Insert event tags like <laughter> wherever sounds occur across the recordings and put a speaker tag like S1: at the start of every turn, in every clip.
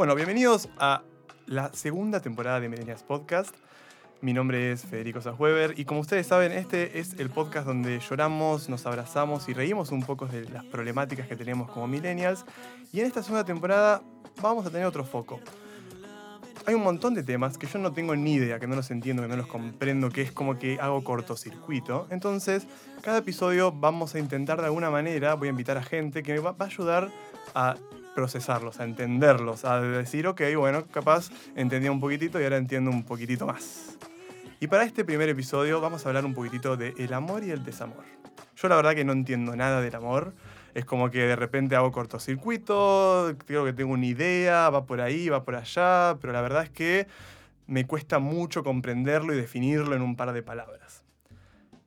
S1: Bueno, bienvenidos a la segunda temporada de Millennials Podcast. Mi nombre es Federico Sasweber y como ustedes saben, este es el podcast donde lloramos, nos abrazamos y reímos un poco de las problemáticas que tenemos como millennials. Y en esta segunda temporada vamos a tener otro foco. Hay un montón de temas que yo no tengo ni idea, que no los entiendo, que no los comprendo, que es como que hago cortocircuito. Entonces, cada episodio vamos a intentar de alguna manera, voy a invitar a gente que me va a ayudar a procesarlos, a entenderlos, a decir, ok, bueno, capaz entendía un poquitito y ahora entiendo un poquitito más. Y para este primer episodio vamos a hablar un poquitito de el amor y el desamor. Yo la verdad que no entiendo nada del amor. Es como que de repente hago cortocircuito, creo que tengo una idea, va por ahí, va por allá, pero la verdad es que me cuesta mucho comprenderlo y definirlo en un par de palabras.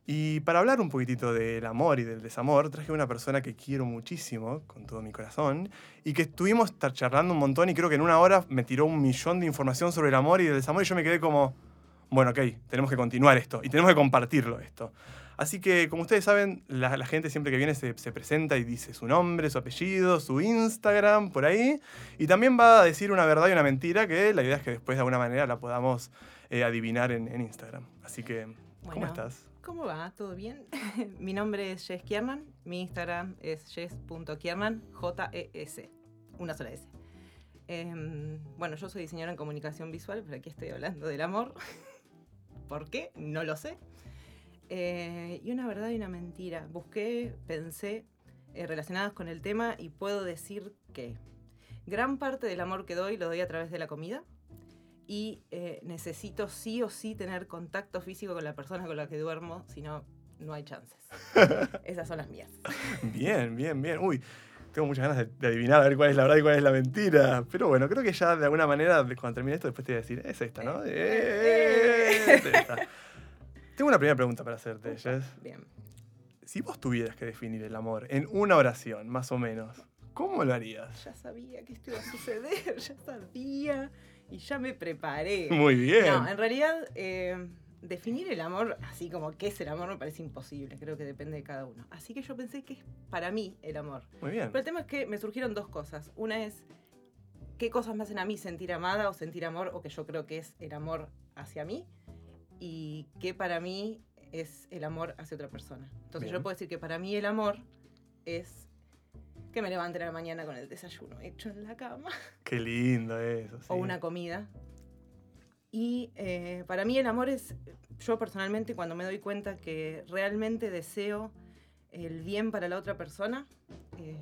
S1: Y para hablar un poquitito del amor y del desamor, traje a una persona que quiero muchísimo, con todo mi corazón, y que estuvimos charlando un montón y creo que en una hora me tiró un millón de información sobre el amor y el desamor y yo me quedé como, bueno, ok, tenemos que continuar esto y tenemos que compartirlo esto. Así que, como ustedes saben, la, gente siempre que viene se, se, presenta y dice su nombre, su apellido, su Instagram, por ahí. Y también va a decir una verdad y una mentira que la idea es que después de alguna manera la podamos eh, adivinar en, Instagram. Así que, ¿cómo estás?
S2: ¿Cómo va? ¿Todo bien? <laughs> mi nombre es Jess Kiernan. Mi Instagram es jess.kiernan, J-E-S. Una sola S. Eh, bueno, yo soy diseñadora en comunicación visual, pero aquí estoy hablando del amor. <laughs> ¿Por qué? No lo sé. Eh, y una verdad y una mentira. Busqué, pensé eh, relacionadas con el tema y puedo decir que gran parte del amor que doy lo doy a través de la comida y eh, necesito sí o sí tener contacto físico con la persona con la que duermo, si no, no hay chances. <laughs> Esas son las mías.
S1: Bien, bien, bien. Uy, tengo muchas ganas de, de, adivinar a ver cuál es la verdad y cuál es la mentira. Pero bueno, creo que ya de alguna manera, cuando termine esto, después te voy a decir, es esta, ¿no? Eh, es esta. Tengo una primera pregunta para hacerte, Jess.
S2: Bien.
S1: Si vos tuvieras que definir el amor en una oración, más o menos, ¿cómo lo harías?
S2: Ya sabía que esto iba a suceder, <laughs> ya sabía y ya me preparé.
S1: Muy bien.
S2: No, en realidad, eh, definir el amor, así como qué es el amor, me parece imposible. Creo que depende de cada uno. Así que yo pensé que es para mí el amor.
S1: Muy bien.
S2: Pero el tema es que me surgieron dos cosas. Una es qué cosas me hacen a mí sentir amada o sentir amor, o que yo creo que es el amor hacia mí, y qué para mí es el amor hacia otra persona. Entonces bien. yo puedo decir que para mí el amor es que me levante a la mañana con el desayuno hecho en la cama.
S1: Qué lindo eso. Sí.
S2: O una comida. Y eh, para mí el amor es, yo personalmente cuando me doy cuenta que realmente deseo el bien para la otra persona, eh,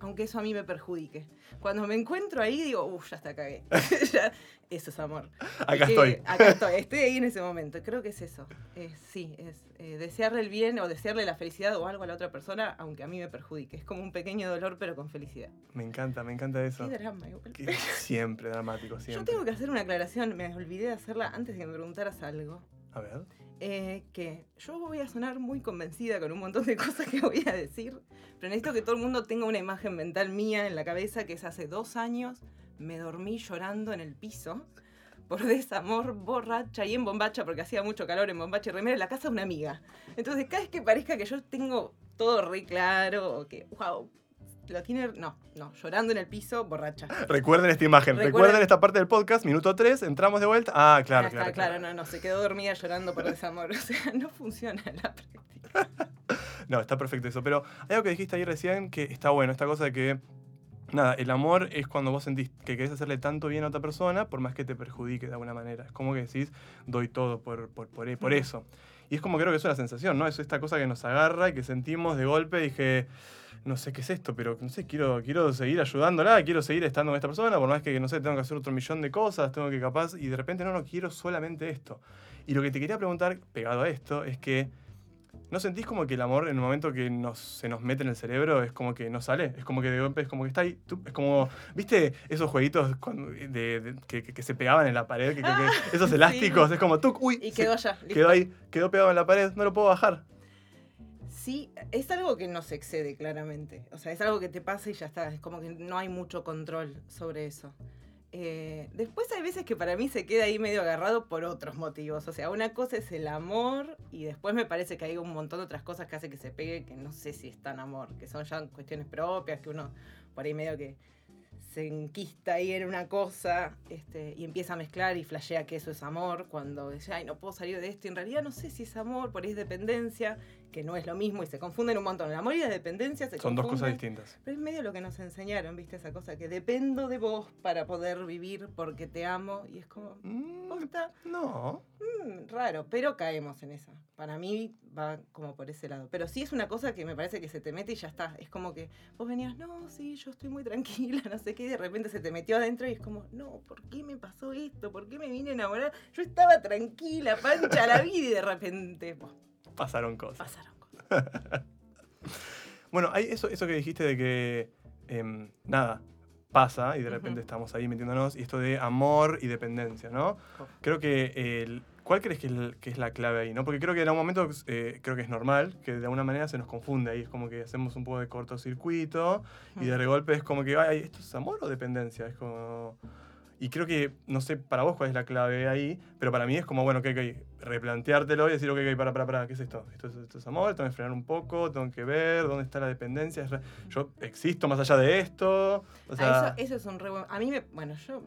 S2: aunque eso a mí me perjudique. Cuando me encuentro ahí digo, uff, ya está, cagué. <laughs> <laughs> eso es amor.
S1: Acá estoy.
S2: Acá estoy, <laughs> estoy ahí en ese momento. Creo que es eso. Eh, sí, es eh, desearle el bien o desearle la felicidad o algo a la otra persona, aunque a mí me perjudique. Es como un pequeño dolor, pero con felicidad.
S1: Me encanta, me encanta eso.
S2: Qué drama, igual.
S1: Que siempre dramático, siempre.
S2: Yo tengo que hacer una aclaración, me olvidé de hacerla antes de que me preguntaras algo.
S1: A ver.
S2: Eh, que yo voy a sonar muy convencida con un montón de <laughs> cosas que voy a decir, pero necesito que todo el mundo tenga una imagen mental mía en la cabeza que es hace dos años me dormí llorando en el piso por desamor, borracha y en bombacha, porque hacía mucho calor en bombacha y remera en la casa de una amiga. Entonces, cada vez que parezca que yo tengo todo re claro, o que, wow, lo tiene. No, no, llorando en el piso, borracha. <laughs>
S1: Recuerden esta imagen, recuerden, recuerden esta parte del podcast, minuto 3, entramos de vuelta. Ah, claro,
S2: claro,
S1: claro,
S2: claro. no, no, se quedó dormida llorando por desamor. <laughs> O sea, no funciona la práctica. <laughs>
S1: no, está perfecto eso. Pero hay algo que dijiste ahí recién que está bueno, esta cosa de que. Nada, el amor es cuando vos sentís que querés hacerle tanto bien a otra persona, por más que te perjudique de alguna manera. Es como que decís, doy todo por, por, por, por eso. Y es como creo que es una sensación, ¿no? Es esta cosa que nos agarra y que sentimos de golpe. Dije, no sé qué es esto, pero no sé, quiero, quiero seguir ayudándola, quiero seguir estando con esta persona, por más que, no sé, tengo que hacer otro millón de cosas, tengo que capaz, y de repente no, no quiero solamente esto. Y lo que te quería preguntar, pegado a esto, es que ¿no sentís como que el amor en el momento que nos, se nos mete en el cerebro es como que no sale? Es como que de golpe es como que está ahí, tú, es como, ¿viste esos jueguitos cuando, de, de, que, que, se pegaban en la pared? Que, <laughs>
S2: ah,
S1: esos elásticos,
S2: sí.
S1: es como, tú, uy,
S2: y quedó allá.
S1: Quedó ahí, quedó pegado en la pared, no lo puedo bajar.
S2: Sí, es algo que no se excede claramente. O sea, es algo que te pasa y ya está. Es como que no hay mucho control sobre eso. Eh, después hay veces que para mí se queda ahí medio agarrado por otros motivos. O sea, una cosa es el amor y después me parece que hay un montón de otras cosas que hace que se pegue que no sé si es tan amor, que son ya cuestiones propias, que uno por ahí medio que se enquista ahí en una cosa este, y empieza a mezclar y flashea que eso es amor, cuando dice, ay, no puedo salir de esto, y en realidad no sé si es amor, por ahí es dependencia, que no es lo mismo y se confunden un montón. El amor y la dependencia se
S1: Son dos cosas distintas.
S2: Pero es medio lo que nos enseñaron, ¿viste? Esa cosa que dependo de vos para poder vivir porque te amo y es como,
S1: Mm,
S2: posta,
S1: no.
S2: mm, raro, pero caemos en esa. Para mí va como por ese lado. Pero sí es una cosa que me parece que se te mete y ya está. Es como que vos venías, no, sí, yo estoy muy <laughs> tranquila, no sé qué, y de repente se te metió adentro y es como, no, ¿por qué me pasó esto? ¿Por qué me vine a enamorar? Yo estaba tranquila, pancha la vida y de repente, buah,
S1: Pasaron cosas.
S2: pasaron <laughs> cosas.
S1: Bueno, hay eso, eso que dijiste de que em, nada, pasa y de repente estamos ahí metiéndonos, y esto de amor y dependencia, ¿no? Creo que el, ¿Cuál crees que es, el- que es la clave ahí? ¿no? Porque creo que en algún momento eh, creo que es normal, que de alguna manera se nos confunde ahí. Es como que hacemos un poco de cortocircuito y de golpe es como que, ay, ¿esto es amor o dependencia? Es como... Y creo que, no sé para vos cuál es la clave ahí, pero para mí es como, bueno, que hay que replanteártelo y decir, ok, ok, para, para, para, ¿qué es esto? ¿Esto es, esto es amor? Tengo que frenar un poco, tengo que ver dónde está la dependencia. Yo existo más allá de esto. O
S2: Ah,
S1: sea,
S2: eso, eso es un re buen- A mí me. Bueno, yo.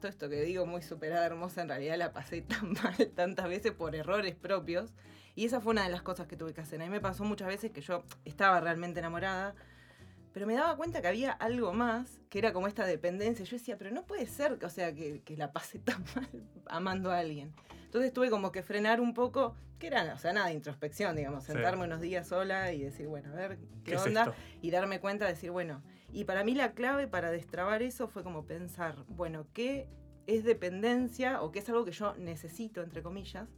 S2: Todo esto que digo, muy superada, hermosa, en realidad la pasé <laughs> tan mal tantas veces por errores propios. Y esa fue una de las cosas que tuve que hacer. A mí me pasó muchas veces que yo estaba realmente enamorada, pero me daba cuenta que había algo más, que era como esta dependencia. Yo decía, pero no puede ser, que, o sea, que, que la pasé tan <laughs> mal amando a alguien. Entonces tuve como que frenar un poco, que era, o sea, nada de introspección, digamos,
S1: Sí.
S2: sentarme unos días sola y decir, bueno, a ver, ¿qué,
S1: ¿qué es
S2: onda? y darme cuenta de decir, bueno, y para mí la clave para destrabar eso fue como pensar, bueno, ¿qué es dependencia o qué es algo que yo necesito, entre comillas,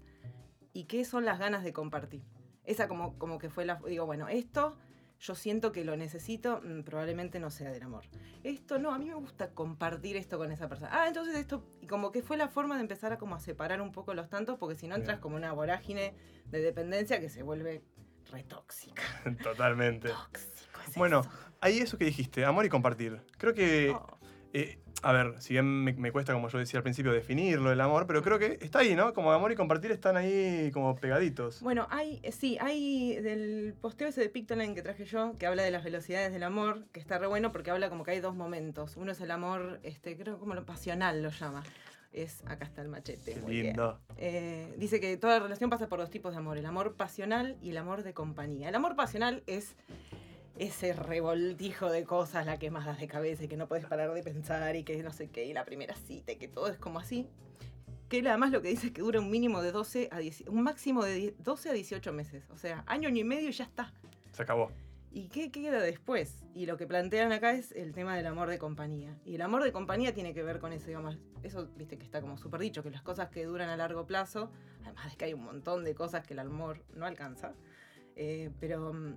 S2: y qué son las ganas de compartir? Esa como, como que fue la, digo, bueno, esto yo siento que lo necesito, mm, probablemente no sea del amor. Esto no, a mí me gusta compartir esto con esa persona. Ah, entonces esto, y como que fue la forma de empezar a como a separar un poco los tantos, porque si no entras
S1: Bien.
S2: como una vorágine de dependencia que se vuelve retóxica. <laughs>
S1: Totalmente.
S2: Tóxico es
S1: Bueno,
S2: eso.
S1: Ahí eso que dijiste, amor y compartir. Creo que,
S2: Oh.
S1: eh, a ver, si bien me, me cuesta, como yo decía al principio, definirlo, el amor, pero creo que está ahí, ¿no? Como amor y compartir están ahí como pegaditos.
S2: Bueno, hay, sí, hay del posteo ese de Pictoline que traje yo, que habla de las velocidades del amor, que está re bueno porque habla como que hay dos momentos. Uno es el amor, este, creo como lo pasional lo llama. Es, acá está el machete.
S1: Qué
S2: muy bien.
S1: lindo.
S2: Eh, dice que toda relación pasa por dos tipos de amor, el amor pasional y el amor de compañía. El amor pasional es ese revoltijo de cosas, la que más das de cabeza y que no puedes parar de pensar y que no sé qué, y la primera cita y que todo es como así. Que él además lo que dice es que dura un mínimo de 12 a 10, un máximo de 10 12 a 18 meses. O sea, año y medio y ya está.
S1: Se acabó.
S2: ¿Y qué queda después? Y lo que plantean acá es el tema del amor de compañía. Y el amor de compañía tiene que ver con eso, digamos. Eso, viste, que está como súper dicho, que las cosas que duran a largo plazo, además de que hay un montón de cosas que el amor no alcanza, eh, pero mm,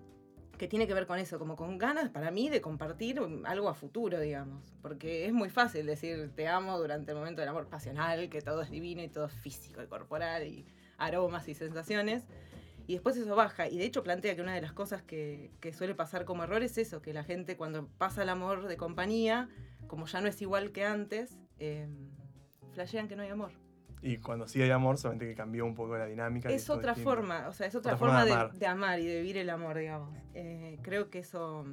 S2: que tiene que ver con eso, como con ganas para mí de compartir mm, algo a futuro, digamos. Porque es muy fácil decir te amo durante el momento del amor pasional, que todo es divino y todo es físico y corporal y aromas y sensaciones. Y después eso baja. Y de hecho plantea que una de las cosas que, que suele pasar como error es eso, que la gente cuando pasa el amor de compañía, como ya no es igual que antes, eh, flashean que no hay amor.
S1: Y cuando sí hay amor, solamente que cambió un poco la dinámica.
S2: Es otra
S1: distinto.
S2: forma, o sea, es otra,
S1: Otra forma
S2: forma,
S1: de
S2: de,
S1: amar.
S2: de amar y de vivir el amor, digamos. Eh, creo que eso...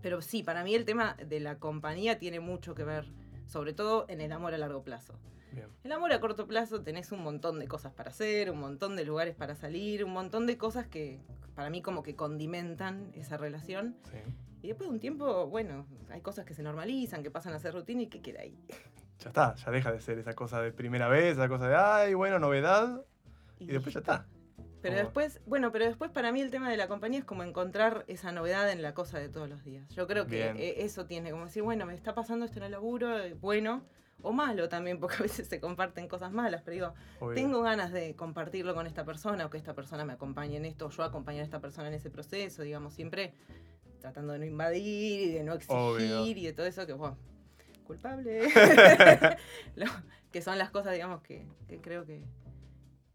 S2: Pero sí, para mí el tema de la compañía tiene mucho que ver, sobre todo en el amor a largo plazo.
S1: Bien.
S2: El amor a corto plazo tenés un montón de cosas para hacer, un montón de lugares para salir, un montón de cosas que para mí como que condimentan esa relación.
S1: Sí.
S2: Y después de un tiempo, bueno, hay cosas que se normalizan, que pasan a ser rutina y que queda ahí.
S1: Ya está, ya deja de ser esa cosa de primera vez, esa cosa de, ay, bueno, novedad. Y después ya está.
S2: Pero
S1: Como-
S2: después, bueno, pero después para mí el tema de la compañía es como encontrar esa novedad en la cosa de todos los días. Yo creo que
S1: Bien.
S2: eh, eso tiene como decir, bueno, me está pasando esto en el laburo, eh, bueno, o malo también, <laughs> porque a veces se comparten cosas malas, pero digo,
S1: Obvio.
S2: tengo ganas de compartirlo con esta persona o que esta persona me acompañe en esto, o yo acompañar a esta persona en ese proceso, digamos, siempre tratando de no invadir y de no exigir
S1: Obvio.
S2: y de todo eso que, bueno, culpable. <laughs> Lo- que son las cosas, digamos, que, que creo que,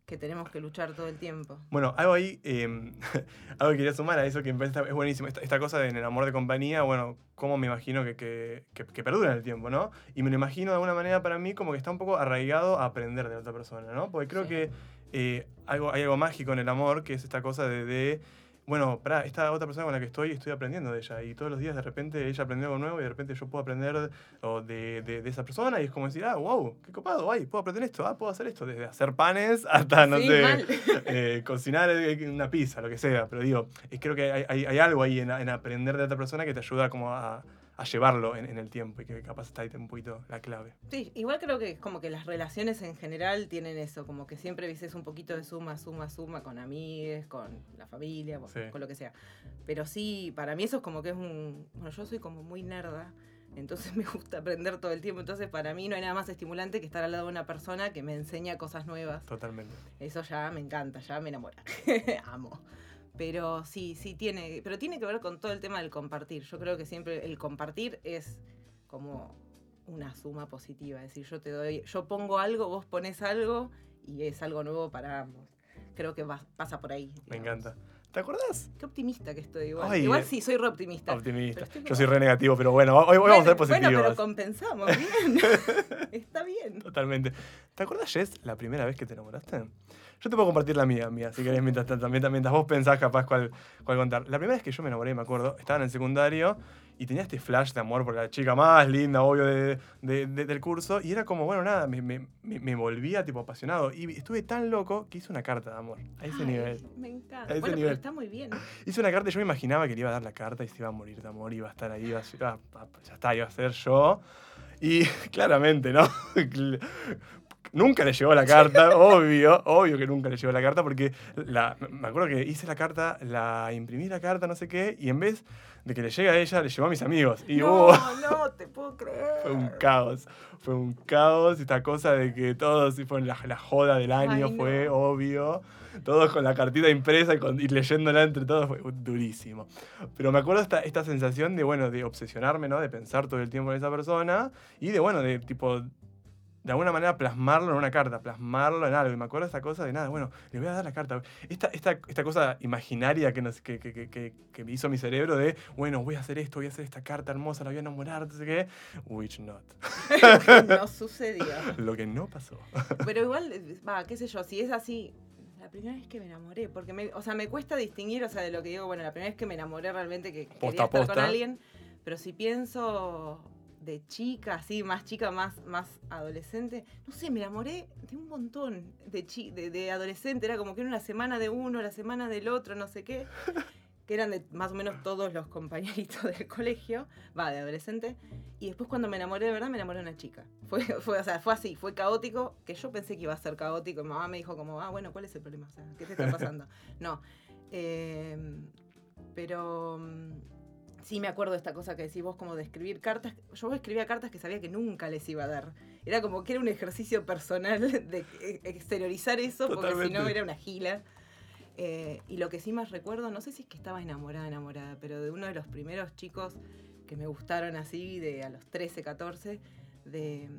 S2: que tenemos que luchar todo el tiempo.
S1: Bueno, algo ahí, eh, <laughs> algo que quería sumar a eso que me parece es buenísimo. Esta, esta cosa de en el amor de compañía, bueno, cómo me imagino que, que, perdura en el tiempo, ¿no? Y me lo imagino de alguna manera para mí como que está un poco arraigado a aprender de la otra persona, ¿no? Porque creo
S2: Sí.
S1: que eh, algo, hay algo mágico en el amor, que es esta cosa de, de bueno, para esta otra persona con la que estoy, estoy aprendiendo de ella. Y todos los días de repente ella aprendió algo nuevo y de repente yo puedo aprender o de, de- de esa persona. Y es como decir, ah, wow, qué copado, ay, puedo aprender esto, ah, puedo hacer esto. Desde hacer panes hasta, no
S2: Sí,
S1: sé, <laughs> eh, cocinar eh, una pizza, lo que sea. Pero digo, eh, creo que hay, hay- hay algo ahí en, en aprender de otra persona que te ayuda como a, a llevarlo en, en el tiempo y que capaz está ahí un poquito la clave.
S2: Sí, igual creo que es como que las relaciones en general tienen eso, como que siempre dices un poquito de suma, suma, suma con amigues, con la familia,
S1: Sí.
S2: con lo que sea. Pero sí, para mí eso es como que es un... Bueno, yo soy como muy nerda, entonces <laughs> me gusta aprender todo el tiempo, entonces para mí no hay nada más estimulante que estar al lado de una persona que me enseña cosas nuevas.
S1: Totalmente.
S2: Eso ya me encanta, ya me enamora. <laughs> Amo. Pero sí, sí tiene, pero tiene que ver con todo el tema del compartir. Yo creo que siempre el compartir es como una suma positiva, es decir, yo te doy, yo pongo algo, vos pones algo y es algo nuevo para ambos. Creo que va- pasa por ahí.
S1: Me encanta. ¿Te acordás?
S2: Qué optimista que estoy igual.
S1: Ay,
S2: igual
S1: eh,
S2: sí, soy re optimista.
S1: Optimista.
S2: Estoy
S1: Yo soy re negativo, pero bueno, hoy, hoy vamos a ser positivos.
S2: Bueno, pero compensamos, bien. <laughs> Está bien.
S1: Totalmente. ¿Te acuerdas, Jess, la primera vez que te enamoraste? Yo te puedo compartir la mía, mía, si querés, mientras, mientras, mientras vos pensás capaz cuál, cuál contar. La primera vez que yo me enamoré, me acuerdo, estaba en el secundario y tenía este flash de amor por la chica más linda, obvio, de, de- de- del curso. Y era como, bueno, nada, me, me, me- volvía tipo apasionado. Y estuve tan loco que hice una carta de amor, a ese
S2: Ay,
S1: nivel.
S2: Me encanta.
S1: A ese
S2: Bueno,
S1: nivel.
S2: pero está muy bien.
S1: Hice una carta y yo me imaginaba que le iba a dar la carta y se iba a morir de amor, iba a estar ahí, iba a ser, ah, ya está, iba a ser yo. Y <laughs> claramente, ¿no? Nunca le llegó la carta, <laughs> obvio, obvio que nunca le llegó la carta, porque la, me acuerdo que hice la carta, la imprimí la carta, no sé qué, y en vez de que le llegue a ella, le llegó a mis amigos. Y
S2: no,
S1: hubo-
S2: no te puedo creer.
S1: fue un caos, fue un caos, esta cosa de que todos, y fue la, la joda del año,
S2: Ay, no.
S1: fue obvio. Todos con la cartita impresa y, con- y leyéndola entre todos, fue durísimo. Pero me acuerdo esta, esta sensación de, bueno, de obsesionarme, ¿no? De pensar todo el tiempo en esa persona y de, bueno, de tipo, de alguna manera plasmarlo en una carta, plasmarlo en algo. Y me acuerdo esta cosa de nada, bueno, le voy a dar la carta. Esta, esta, esta cosa imaginaria que, nos, que, que, que, me hizo mi cerebro de, bueno, voy a hacer esto, voy a hacer esta carta hermosa, la voy a enamorar, no sé qué. Which not. <laughs>
S2: no <laughs> sucedió.
S1: Lo que no pasó. <laughs>
S2: Pero igual, va, qué sé yo, si es así, la primera vez que me enamoré, porque me, o sea, me cuesta distinguir, o sea, de lo que digo, bueno, la primera vez que me enamoré realmente que
S1: Posta
S2: quería estar con
S1: posta.
S2: alguien, pero si pienso de chica, así, más chica, más, más adolescente, no sé, me enamoré de un montón de, chi, de, de adolescente, era como que era una semana de uno, la semana del otro, no sé qué. <laughs> que eran de más o menos todos los compañeritos del colegio, va, de adolescente, y después cuando me enamoré de verdad, me enamoré de una chica. Fue, fue, o sea, fue así, fue caótico, que yo pensé que iba a ser caótico, mi mamá me dijo como, ah, bueno, ¿cuál es el problema? O sea, ¿qué te está pasando? <laughs> No, eh, pero mm, sí me acuerdo de esta cosa que decís vos, como de escribir cartas. Yo escribía cartas que sabía que nunca les iba a dar. Era como que era un ejercicio personal <laughs> de exteriorizar eso, porque si no era una gila. Eh, y lo que sí más recuerdo, no sé si es que estaba enamorada, enamorada, pero de uno de los primeros chicos que me gustaron así, de a los 13, 14, de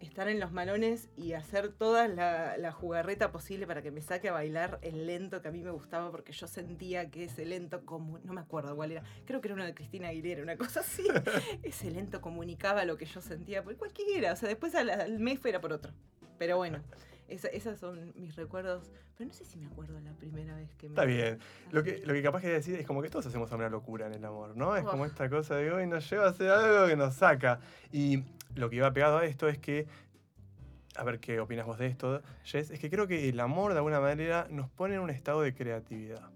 S2: estar en los malones y hacer toda la, la jugarreta posible para que me saque a bailar el lento que a mí me gustaba, porque yo sentía que ese lento, como, no me acuerdo cuál era, creo que era uno de Cristina Aguilera, una cosa así, <laughs> ese lento comunicaba lo que yo sentía, por cualquiera, o sea, después al, al mes era por otro. Pero bueno, esa- esos son mis recuerdos, pero no sé si me acuerdo la primera vez que me...
S1: Está bien. Lo que, lo que capaz quería decir es como que todos hacemos una locura en el amor, ¿no? Es como esta cosa de hoy nos lleva a hacer algo que nos saca. Y lo que iba pegado a esto es que, a ver qué opinas vos de esto, Jess, es que creo que el amor de alguna manera nos pone en un estado de creatividad.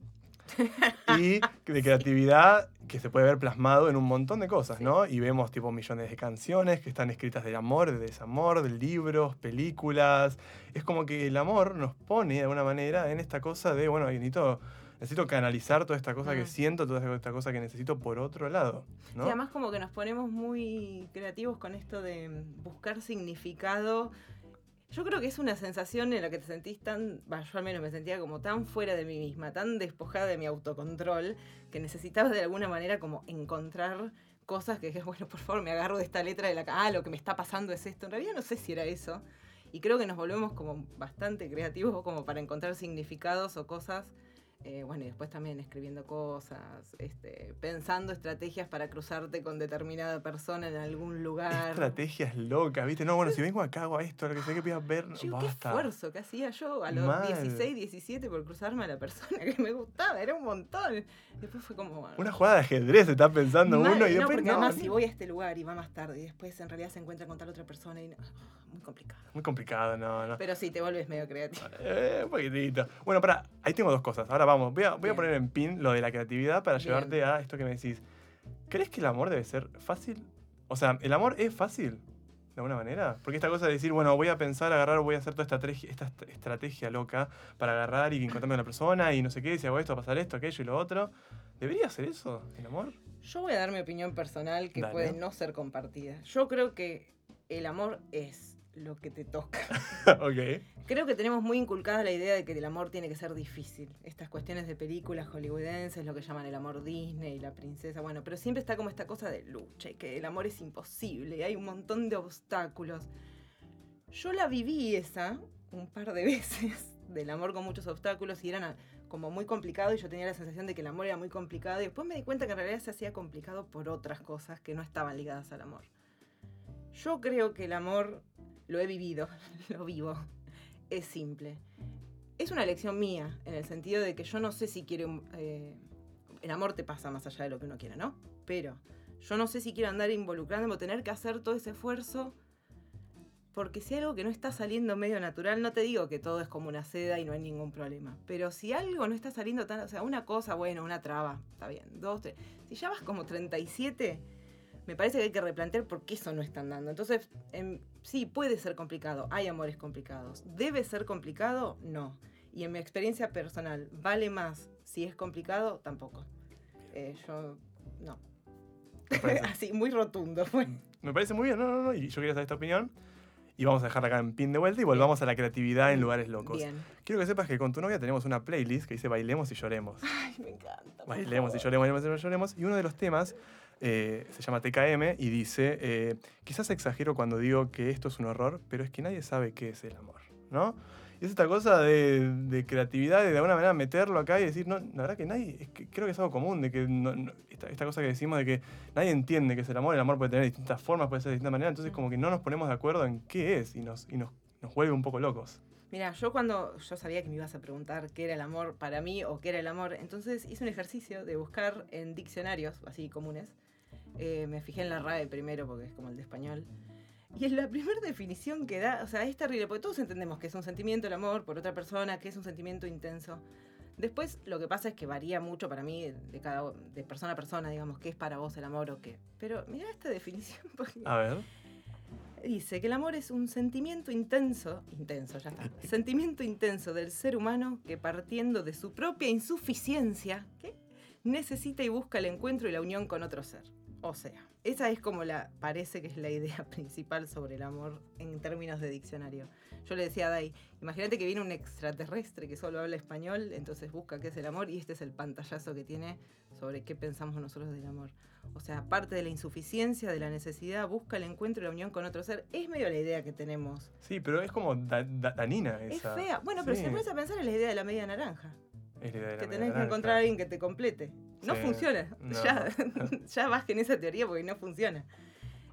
S1: <laughs> y de creatividad que se puede ver plasmado en un montón de cosas,
S2: Sí.
S1: ¿no? Y vemos tipo millones de canciones que están escritas del amor, de desamor, de libros, películas. Es como que el amor nos pone de alguna manera en esta cosa de, bueno, necesito, necesito canalizar toda esta cosa que
S2: Mm.
S1: siento, toda esta cosa que necesito por otro lado, ¿no?
S2: Y además como que nos ponemos muy creativos con esto de buscar significado. Yo creo que es una sensación en la que te sentís tan, bah, yo al menos me sentía como tan fuera de mí misma, tan despojada de mi autocontrol, que necesitaba de alguna manera como encontrar cosas que dije, <laughs> bueno, por favor, me agarro de esta letra de la... Ah, lo que me está pasando es esto. En realidad no sé si era eso. Y creo que nos volvemos como bastante creativos como para encontrar significados o cosas Eh, bueno, y después también escribiendo cosas, este, pensando estrategias para cruzarte con determinada persona en algún lugar.
S1: Estrategias locas, ¿viste? No, bueno, si vengo acá hago esto, lo que sé que voy a ver,
S2: qué
S1: basta.
S2: esfuerzo que hacía yo a los
S1: Mal.
S2: 16, 17 por cruzarme a la persona que me gustaba, era un montón. Después fue como... bueno,
S1: Una jugada de ajedrez está pensando
S2: mal,
S1: uno y
S2: no,
S1: después
S2: porque
S1: no,
S2: además
S1: no.
S2: si voy a este lugar y va más tarde y después en realidad se encuentra con tal otra persona y no, muy complicado.
S1: Muy complicado, no, no.
S2: Pero sí, te vuelves medio creativo.
S1: Eh, un poquitito. Bueno, para, ahí tengo dos cosas. Ahora vamos, voy a, voy a poner en pin lo de la creatividad para
S2: Bien.
S1: llevarte a esto que me decís. ¿Crees que el amor debe ser fácil? O sea, ¿el amor es fácil? De alguna manera. Porque esta cosa de decir, bueno, voy a pensar, agarrar, voy a hacer toda esta, estrategia- esta est- estrategia loca para agarrar y encontrarme con la persona y no sé qué, si hago esto, a pasar esto, aquello y lo otro. ¿Debería ser eso, el amor?
S2: Yo voy a dar mi opinión personal que
S1: Dale.
S2: puede no ser compartida. Yo creo que el amor es lo que te toca. <laughs>
S1: ok.
S2: Creo que tenemos muy inculcada la idea de que el amor tiene que ser difícil. Estas cuestiones de películas hollywoodenses, lo que llaman el amor Disney, la princesa, bueno, pero siempre está como esta cosa de lucha y que el amor es imposible y hay un montón de obstáculos. Yo la viví esa un par de <laughs> veces, del amor con muchos obstáculos y eran como muy complicado y yo tenía la sensación de que el amor era muy complicado y después me di cuenta que en realidad se hacía complicado por otras cosas que no estaban ligadas al amor. Yo creo que el amor lo he vivido, <laughs> lo vivo, es simple. Es una elección mía, en el sentido de que yo no sé si quiero... eh, el amor te pasa más allá de lo que uno quiera, ¿no? Pero yo no sé si quiero andar involucrándome o tener que hacer todo ese esfuerzo. Porque si algo que no está saliendo medio natural, no te digo que todo es como una seda y no hay ningún problema. Pero si algo no está saliendo tan. O sea, una cosa, bueno, una traba, está bien. Dos, tres. Si ya vas como 37, me parece que hay que replantear por qué eso no está andando. Entonces, em, sí, puede ser complicado. Hay amores complicados. ¿Debe ser complicado? No. Y en mi experiencia personal, ¿vale más si es complicado? Tampoco. Eh, yo, no. <laughs> Así, muy rotundo. fue.
S1: Me parece muy bien, no, no, no. Y yo quería saber esta opinión. Y vamos a dejarla acá en pin de vuelta y volvamos a la creatividad en lugares locos.
S2: Bien.
S1: Quiero que sepas que con tu novia tenemos una playlist que dice Bailemos y Lloremos.
S2: Ay, me encanta.
S1: Bailemos y lloremos, y lloremos. Y uno de los temas eh, se llama TKM y dice, eh, quizás exagero cuando digo que esto es un horror, pero es que nadie sabe qué es el amor, ¿no? Y es esta cosa de, de creatividad, de de alguna manera meterlo acá y decir, no, la verdad que nadie, es que creo que es algo común, de que no- no- esta, esta cosa que decimos de que nadie entiende qué es el amor, el amor puede tener distintas formas, puede ser de distintas maneras, entonces como que no nos ponemos de acuerdo en qué es y nos, y nos, nos vuelve un poco locos.
S2: Mira, yo cuando yo sabía que me ibas a preguntar qué era el amor para mí o qué era el amor, entonces hice un ejercicio de buscar en diccionarios así comunes. Eh, me fijé en la RAE primero porque es como el de español. Y en la primera definición que da, o sea, es terrible, porque todos entendemos que es un sentimiento el amor por otra persona, que es un sentimiento intenso. Después lo que pasa es que varía mucho para mí de cada de persona a persona, digamos, qué es para vos el amor o qué. Pero mira esta definición <laughs> porque
S1: A ver.
S2: Dice que el amor es un sentimiento intenso, intenso, ya está, <laughs> sentimiento intenso del ser humano que partiendo de su propia insuficiencia, ¿qué? necesita y busca el encuentro y la unión con otro ser. O sea, esa es como la, parece que es la idea <laughs> principal sobre el amor en términos de diccionario. Yo le decía a Dai, imagínate que viene un extraterrestre que solo habla español, entonces busca qué es el amor y este es el pantallazo que tiene sobre qué pensamos nosotros del amor. O sea, parte de la insuficiencia, de la necesidad, busca el encuentro y la unión con otro ser. Es medio la idea que tenemos.
S1: Sí, pero es como da- da- danina esa.
S2: Es fea. Bueno, pero si te pones a pensar en la idea de la media naranja.
S1: Es la idea de la
S2: Que
S1: media
S2: tenés que encontrar a alguien que te complete. No
S1: Sí.
S2: funciona.
S1: No.
S2: Ya, <laughs> ya bajen esa teoría porque no funciona.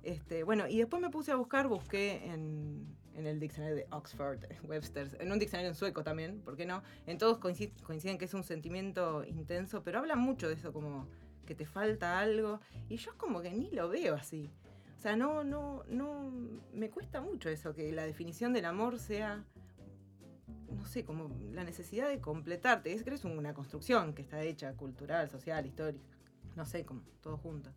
S2: Este, bueno, y después me puse a buscar, busqué en, en el diccionario de Oxford, Webster's, en un diccionario en sueco también, ¿por qué no? En todos coincid- coinciden que es un sentimiento intenso, pero hablan mucho de eso, como que te falta algo, y yo como que ni lo veo así. O sea, no, no, no, me cuesta mucho eso, que la definición del amor sea, no sé, como la necesidad de completarte. Es que es una construcción que está hecha, cultural, social, histórica, no sé, como todo junto.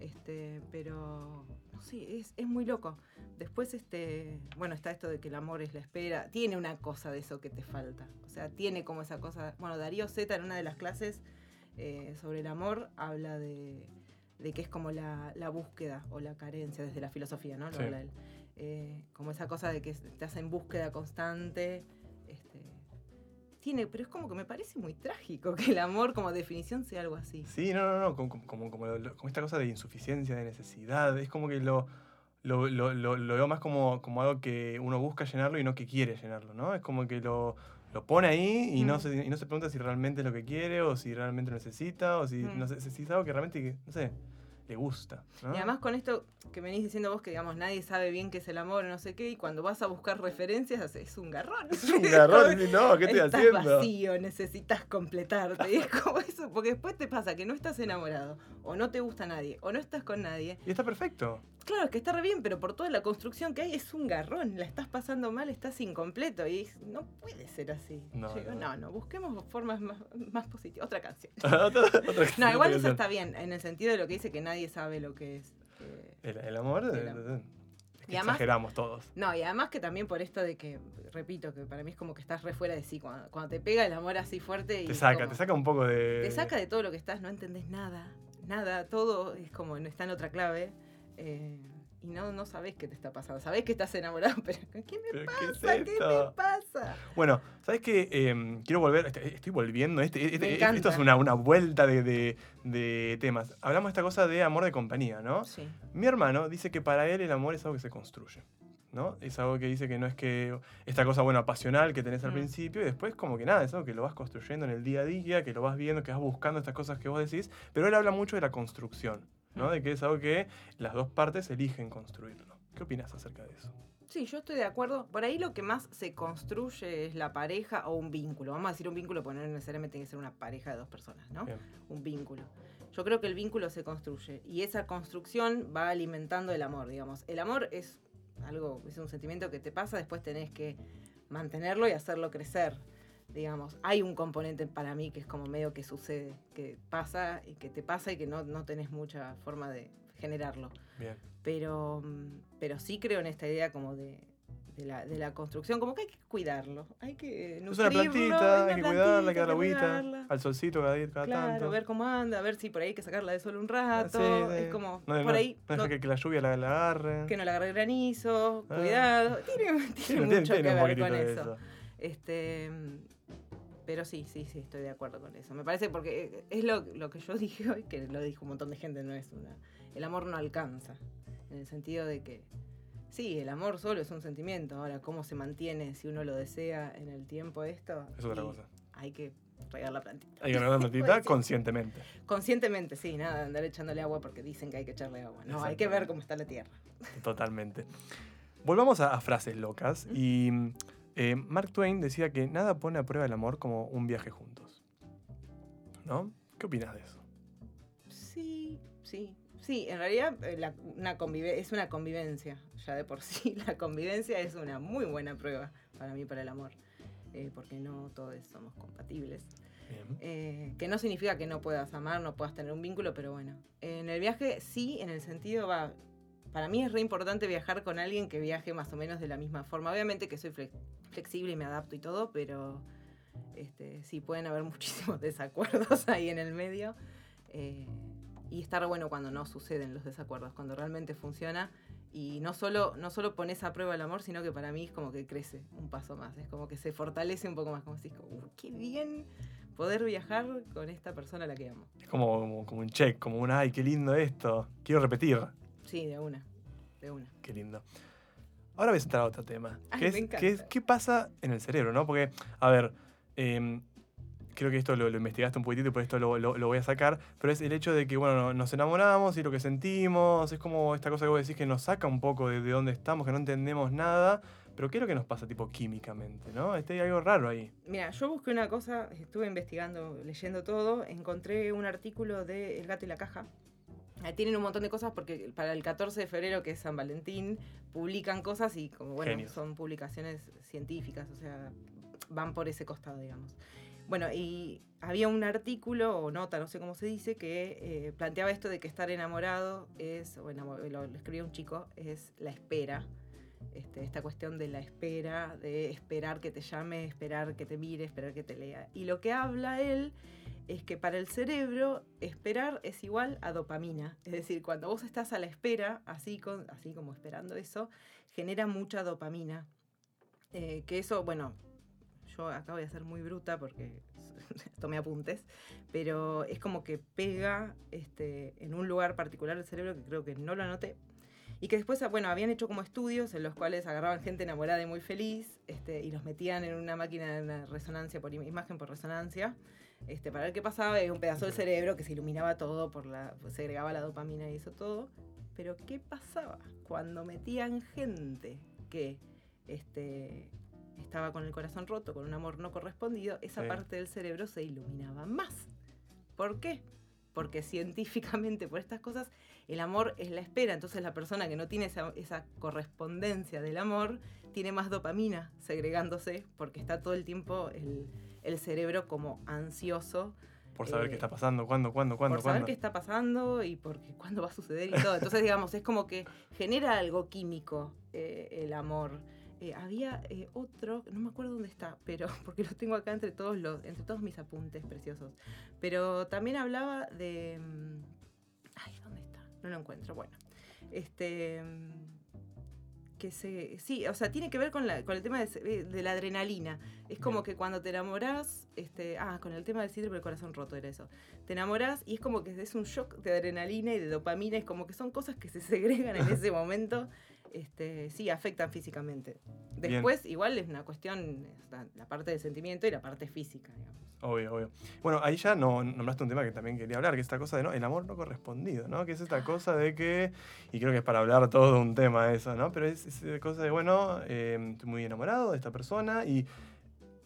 S2: Este, pero no sé, es, es muy loco. Después, este, bueno, está esto de que el amor es la espera. Tiene una cosa de eso que te falta. O sea, tiene como esa cosa. Bueno, Darío Zeta en una de las clases eh, sobre el amor habla de, de que es como la, la búsqueda o la carencia desde la filosofía, ¿no? Lo
S1: Sí.
S2: habla él. Eh, como esa cosa de que estás en búsqueda constante. Tiene, pero es como que me parece muy trágico que el amor como definición sea algo así.
S1: Sí, no, no, no, como, como, como, como lo- lo- como esta cosa de insuficiencia, de necesidad, es como que lo, lo, lo, lo- veo más como, como algo que uno busca llenarlo y no que quiere llenarlo, ¿no? Es como que lo, lo pone ahí y, no
S2: Mm.
S1: se, y no se pregunta si realmente es lo que quiere o si realmente lo necesita o si,
S2: Mm.
S1: no sé, si es algo que realmente, no sé, le gusta. ¿no?
S2: Y además con esto que venís diciendo vos que digamos nadie sabe bien qué es el amor o no sé qué, y cuando vas a buscar referencias es un garrón. <laughs>
S1: es un garrón, <laughs> no, ¿qué estoy
S2: estás
S1: haciendo?
S2: vacío, necesitas completarte. Y es como eso, porque después te pasa que no estás enamorado, o no te gusta nadie, o no estás con nadie.
S1: Y está perfecto.
S2: Claro, es que está re bien, pero por toda la construcción que hay es un garrón. La estás pasando mal, estás incompleto. Y no puede ser así.
S1: No,
S2: Yo digo,
S1: no.
S2: no, no, busquemos formas más, más positivas. Otra canción. <laughs>
S1: Otra- otra
S2: No,
S1: canción,
S2: igual eso
S1: canción.
S2: está bien, en el sentido de lo que dice que nadie sabe lo que es. eh,
S1: El, el amor,
S2: El
S1: eh,
S2: amor.
S1: es que
S2: Y además-
S1: exageramos todos.
S2: No, y además que también por esto de que, repito, que para mí es como que estás re fuera de sí. Cuando, cuando te pega el amor así fuerte y.
S1: Te saca,
S2: como-
S1: te saca un poco de...
S2: te saca de todo lo que estás, no entendés nada. Nada, todo es como, está en otra clave. eh, y no, no sabés qué te está pasando. Sabés que estás enamorado, <laughs> pero ¿qué me
S1: ¿Pero qué es
S2: pasa? ¿Qué me pasa?
S1: Bueno, ¿sabes qué? Em, quiero volver, est- estoy volviendo, este, este-
S2: Me
S1: esto es una, una vuelta de, de- de temas. Hablamos de esta cosa de amor de compañía, ¿no?
S2: Sí.
S1: Mi hermano dice que para él el amor es algo que se construye, ¿no? Es algo que dice que no es que esta cosa, bueno, pasional que tenés al
S2: Mm.
S1: principio y después como que nada, es algo que lo vas construyendo en el día a día, que lo vas viendo, que vas buscando estas cosas que vos decís, pero él habla mucho de la construcción, ¿no? De que es algo que las dos partes eligen construirlo. ¿Qué opinas acerca de eso?
S2: Sí, yo estoy de acuerdo. Por ahí lo que más se construye es la pareja o un vínculo. Vamos a decir un vínculo, porque no necesariamente tiene que ser una pareja de dos personas, ¿no?
S1: Bien.
S2: Un vínculo. Yo creo que el vínculo se construye y esa construcción va alimentando el amor, digamos. El amor es algo, es un sentimiento que te pasa, después tenés que mantenerlo y hacerlo crecer. Digamos, hay un componente para mí que es como medio que sucede, que pasa y que te pasa y que no, no tenés mucha forma de generarlo
S1: Bien.
S2: pero, pero sí creo en esta idea como de, de la, de la construcción, como que hay que cuidarlo, hay que
S1: Es una
S2: nutrirlo,
S1: plantita, hay que
S2: una
S1: cuidarla, hay que
S2: hay que
S1: agüita, al solcito cada, día- cada
S2: Claro,
S1: tanto.
S2: ver cómo anda, a ver si por ahí hay que sacarla de solo un
S1: Ah,
S2: rato,
S1: sí, sí.
S2: es como,
S1: No,
S2: por
S1: no,
S2: ahí,
S1: no
S2: no-
S1: que, que la lluvia la, la agarre.
S2: que no le agarre granizo,
S1: Ah.
S2: cuidado, tiene, <laughs> tiene
S1: Tiene-
S2: mucho
S1: tiene
S2: que ver con
S1: de
S2: eso. Este, pero sí, sí, sí, estoy de acuerdo con eso. Me parece porque es lo, lo que yo <laughs> dije hoy, que lo dijo un montón de gente, no es una. El amor no alcanza. En el sentido de que. Sí, el amor solo es un sentimiento. Ahora, ¿cómo se mantiene si uno lo desea en el tiempo esto?
S1: Es otra cosa.
S2: Hay que regar la plantita.
S1: Hay que agarrar la <laughs> plantita conscientemente.
S2: Conscientemente, sí, nada andar echándole agua porque dicen que hay que echarle agua. No, hay que ver cómo está la tierra.
S1: Totalmente. Volvamos a, a frases locas. Y eh, Mark Twain decía que nada pone a prueba el amor como un viaje juntos. ¿No? ¿Qué opinas de eso?
S2: Sí, sí. Sí, en realidad eh, la- una convive- es una convivencia, ya de por <laughs> sí. La convivencia es una muy buena prueba para mí, para el amor. eh, porque no todos somos compatibles. Eh, que no significa que no puedas amar, no puedas tener un vínculo, pero bueno. En el viaje sí, en el sentido va... Para mí es re importante viajar con alguien que viaje más o menos de la misma forma. Obviamente que soy flex- flexible y me adapto y todo, pero este, sí pueden haber <laughs> muchísimos desacuerdos ahí en el medio. Eh, y está re bueno cuando no suceden los desacuerdos, cuando realmente funciona. Y no solo, no solo pones a prueba el amor, sino que para mí es como que crece un paso más. Es como que se fortalece un poco más. Como si, "Uh, qué bien poder viajar con esta persona a la que amo.
S1: Es como, como, como un check, como un, ay, qué lindo esto. Quiero repetir.
S2: Sí, de una. De una.
S1: Qué lindo. Ahora voy a entrar a otro tema.
S2: Ay,
S1: que es,
S2: me
S1: que es- ¿Qué pasa en el cerebro, no? Porque, a ver, em, creo que esto lo, lo investigaste un poquitito y por esto lo, lo- lo voy a sacar, pero es el hecho de que, bueno, no- nos enamoramos y lo que sentimos, es como esta cosa que vos decís que nos saca un poco de, de dónde estamos, que no entendemos nada, pero ¿qué es lo que nos pasa, tipo, químicamente, no? Este, hay algo raro ahí.
S2: Mira, yo busqué una cosa, estuve investigando, leyendo todo, encontré un artículo de El gato y la caja. Ahí tienen un montón de cosas porque para el 14 de febrero, que es San Valentín, publican cosas y como bueno,
S1: Genios.
S2: son publicaciones científicas, o sea, van por ese costado, digamos. Bueno, y había un artículo o nota, no sé cómo se dice, que eh, planteaba esto de que estar enamorado es, o enamo- lo, lo escribió un chico, es la espera. Este, esta cuestión de la espera, de esperar que te llame, esperar que te mire, esperar que te lea. Y lo que habla él es que para el cerebro esperar es igual a dopamina. Es decir, cuando vos estás a la espera, así, con, así como esperando eso, genera mucha dopamina. Eh, que eso, bueno, yo acá voy a ser muy bruta porque <laughs> tomé apuntes, pero es como que pega este, en un lugar particular del cerebro que creo que no lo anoté. Y que después, bueno, habían hecho como estudios en los cuales agarraban gente enamorada y muy feliz este, y los metían en una máquina de resonancia por im- imagen por resonancia este, para ver qué pasaba. Y un pedazo del cerebro que se iluminaba todo, por la, pues, se agregaba la dopamina y eso todo. Pero ¿qué pasaba cuando metían gente que este, estaba con el corazón roto, con un amor no correspondido? Esa
S1: Sí.
S2: parte del cerebro se iluminaba más. ¿Por qué? Porque científicamente por estas cosas el amor es la espera, entonces la persona que no tiene esa, esa correspondencia del amor tiene más dopamina segregándose porque está todo el tiempo el, el cerebro como ansioso
S1: Por saber
S2: Eh,
S1: qué está pasando, cuándo, cuándo, cuándo,
S2: por saber
S1: cuándo.
S2: qué está pasando y porque cuándo va a suceder y todo. Entonces, digamos, es como que genera algo químico eh, el amor. Eh, había eh, otro, no me acuerdo dónde está, pero <laughs> porque lo tengo acá entre todos los, entre todos mis apuntes preciosos. Pero también hablaba de. mm, Ay, ¿dónde está? No lo encuentro. Bueno. Este. mm, Que se. Sí, o sea, tiene que ver con, la, con el tema de, eh, de la adrenalina. Es como
S1: Bien.
S2: que cuando te enamorás, este, ah, con el tema del síndrome del corazón roto era eso. Te enamorás y es como que es un shock de adrenalina y de dopamina, es como que son cosas que se segregan en <laughs> ese momento, este, sí, afectan físicamente.
S1: Bien.
S2: Después, igual es una cuestión, la parte del sentimiento y la parte física, digamos.
S1: Obvio, obvio. Bueno, ahí ya no, nombraste un tema que también quería hablar, que es esta cosa de ¿no? el amor no correspondido, ¿no? Que es esta cosa de que, y creo que es para hablar todo un tema eso, ¿no? Pero es esa cosa de, bueno, eh, estoy muy enamorado de esta persona y